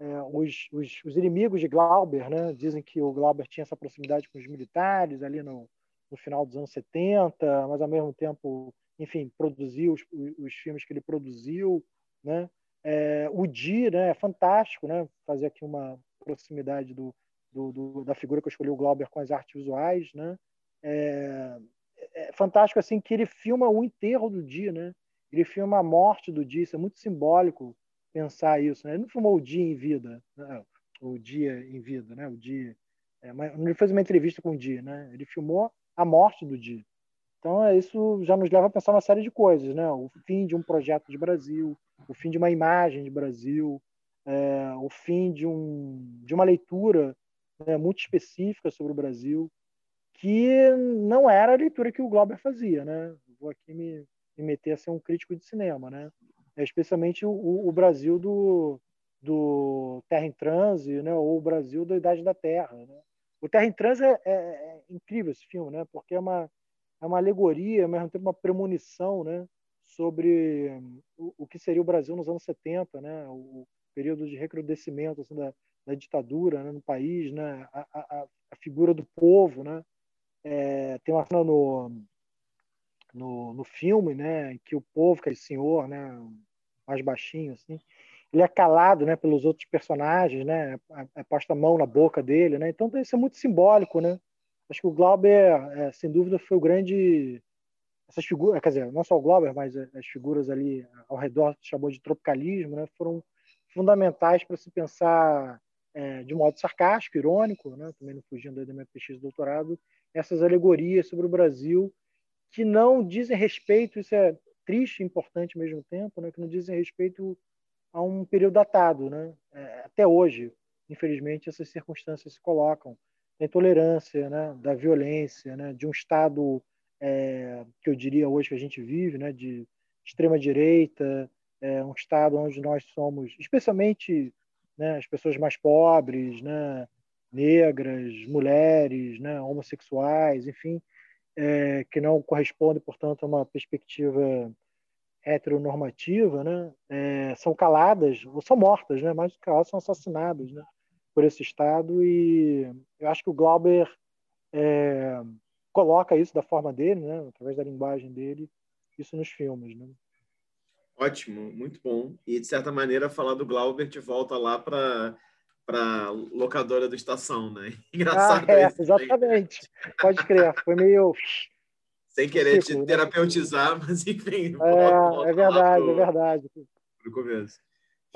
[SPEAKER 2] É, os, os, os, inimigos de Glauber né, dizem que o Glauber tinha essa proximidade com os militares ali no, no final dos anos 70, mas ao mesmo tempo, enfim, produziu os, os filmes que ele produziu. Né? É, o Di né, é fantástico, né, fazer aqui uma proximidade do, do, do, da figura que eu escolhi, o Glauber, com as artes visuais. Né? É, é fantástico assim que ele filma o enterro do Di, né? ele filma a morte do Di, isso é muito simbólico pensar isso. Né? Ele não filmou o dia em vida, né? o dia em vida, né? O dia. É, mas ele fez uma entrevista com o dia, né? Ele filmou a morte do dia. Então é, isso já nos leva a pensar uma série de coisas, né? O fim de um projeto de Brasil, o fim de uma imagem de Brasil, é, o fim de um de uma leitura né, muito específica sobre o Brasil, que não era a leitura que o Glauber fazia, né? Vou aqui me, me meter a ser um crítico de cinema, né? é especialmente o, o, Brasil do, do Terra em Transe, né? ou o Brasil da Idade da Terra. Né? O Terra em Transe é, é, é, incrível esse filme, né? porque é uma, é uma alegoria, mas mesmo tempo uma premonição né? sobre o, o, que seria o Brasil nos anos 70, né? o período de recrudescimento assim, da, da ditadura né? no país, né? a, a, a figura do povo. Né? É, tem uma cena no no, no filme, né, que o povo, aquele senhor, né, mais baixinho, assim, ele é calado, né, pelos outros personagens, né, é, é posta a mão na boca dele, né, então isso é muito simbólico, né. Acho que o Glauber, é, sem dúvida, foi o grande essas figuras, quer dizer, não só o Glauber, mas as figuras ali ao redor chamou de tropicalismo, né, foram fundamentais para se pensar é, de modo sarcástico, irônico, né, também não fugindo da minha pesquisa de doutorado, essas alegorias sobre o Brasil que não dizem respeito, isso é triste e importante ao mesmo tempo, né, que não dizem respeito a um período datado. Né? É, até hoje, infelizmente, essas circunstâncias se colocam da intolerância, né, da violência, né, de um Estado é, que eu diria hoje que a gente vive, né, de extrema-direita, é, um Estado onde nós somos, especialmente né, as pessoas mais pobres, né, negras, mulheres, né, homossexuais, enfim, é, que não corresponde, portanto, a uma perspectiva heteronormativa, né, é, são caladas, ou são mortas, né, mais do que caladas, são assassinadas né, por esse Estado. E eu acho que o Glauber é, coloca isso da forma dele, né, através da linguagem dele, isso nos filmes. Né.
[SPEAKER 1] Ótimo, muito bom. E, de certa maneira, falar do Glauber te volta lá para para locadora do Estação, né?
[SPEAKER 2] Engraçado. Ah, é, exatamente. Pode crer. Foi meio.
[SPEAKER 1] Sem querer ciclo, te né? terapeutizar, mas enfim.
[SPEAKER 2] É, é verdade, pro, é verdade.
[SPEAKER 1] No começo.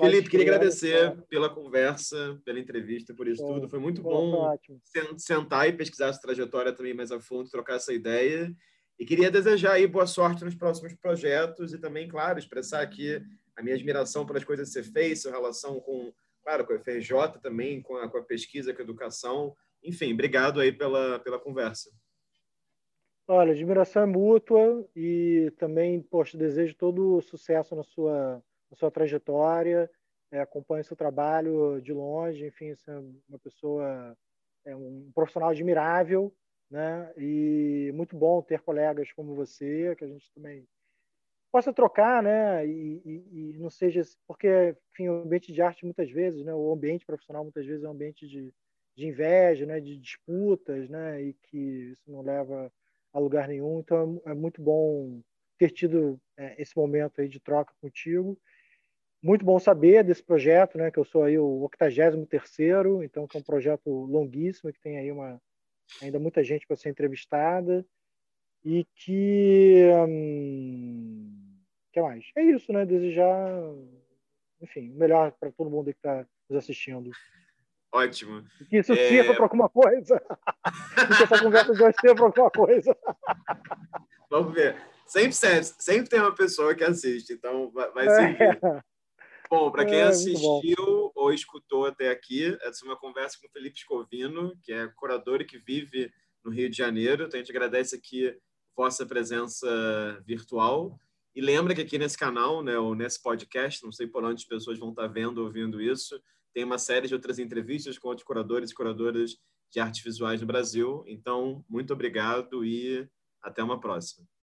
[SPEAKER 1] Felipe, queria agradecer pela conversa, pela entrevista, por isso tudo. Foi muito bom sentar e pesquisar essa trajetória também mais a fundo, trocar essa ideia. E queria desejar aí boa sorte nos próximos projetos e também, claro, expressar aqui a minha admiração pelas coisas que você fez, sua relação com claro, com a FRJ também, com a, com a pesquisa, com a educação. Enfim, obrigado aí pela, pela conversa.
[SPEAKER 2] Olha, admiração é mútua e também, poxa, desejo todo sucesso na sua, na sua trajetória é, acompanho seu trabalho de longe, enfim, você é uma pessoa, é um profissional admirável, né? E muito bom ter colegas como você, que a gente também possa trocar, né? E, e, e, não seja porque, enfim, o ambiente de arte muitas vezes, né? O ambiente profissional muitas vezes é um ambiente de, de inveja, né? De disputas, né? E que isso não leva a lugar nenhum. Então é, é muito bom ter tido é, esse momento aí de troca contigo. Muito bom saber desse projeto, né? Que eu sou aí o 83 terceiro, então que é um projeto longuíssimo que tem aí uma ainda muita gente para ser entrevistada e que hum, que mais? É isso, né? Desejar, enfim, o melhor para todo mundo que está nos assistindo.
[SPEAKER 1] Ótimo.
[SPEAKER 2] Que isso é... sirva para alguma coisa. que essa conversa de hoje sirva para alguma coisa.
[SPEAKER 1] Vamos ver. Sempre, sempre, sempre tem uma pessoa que assiste, então vai, vai servir. É. Bom, para quem é, assistiu ou escutou até aqui, essa é uma conversa com o Felipe Scovino, que é curador e que vive no Rio de Janeiro. Então, a gente agradece aqui vossa presença virtual. E lembra que aqui nesse canal, né, ou nesse podcast, não sei por onde as pessoas vão estar vendo ou ouvindo isso, tem uma série de outras entrevistas com outros curadores e curadoras de artes visuais no Brasil. Então, muito obrigado e até uma próxima.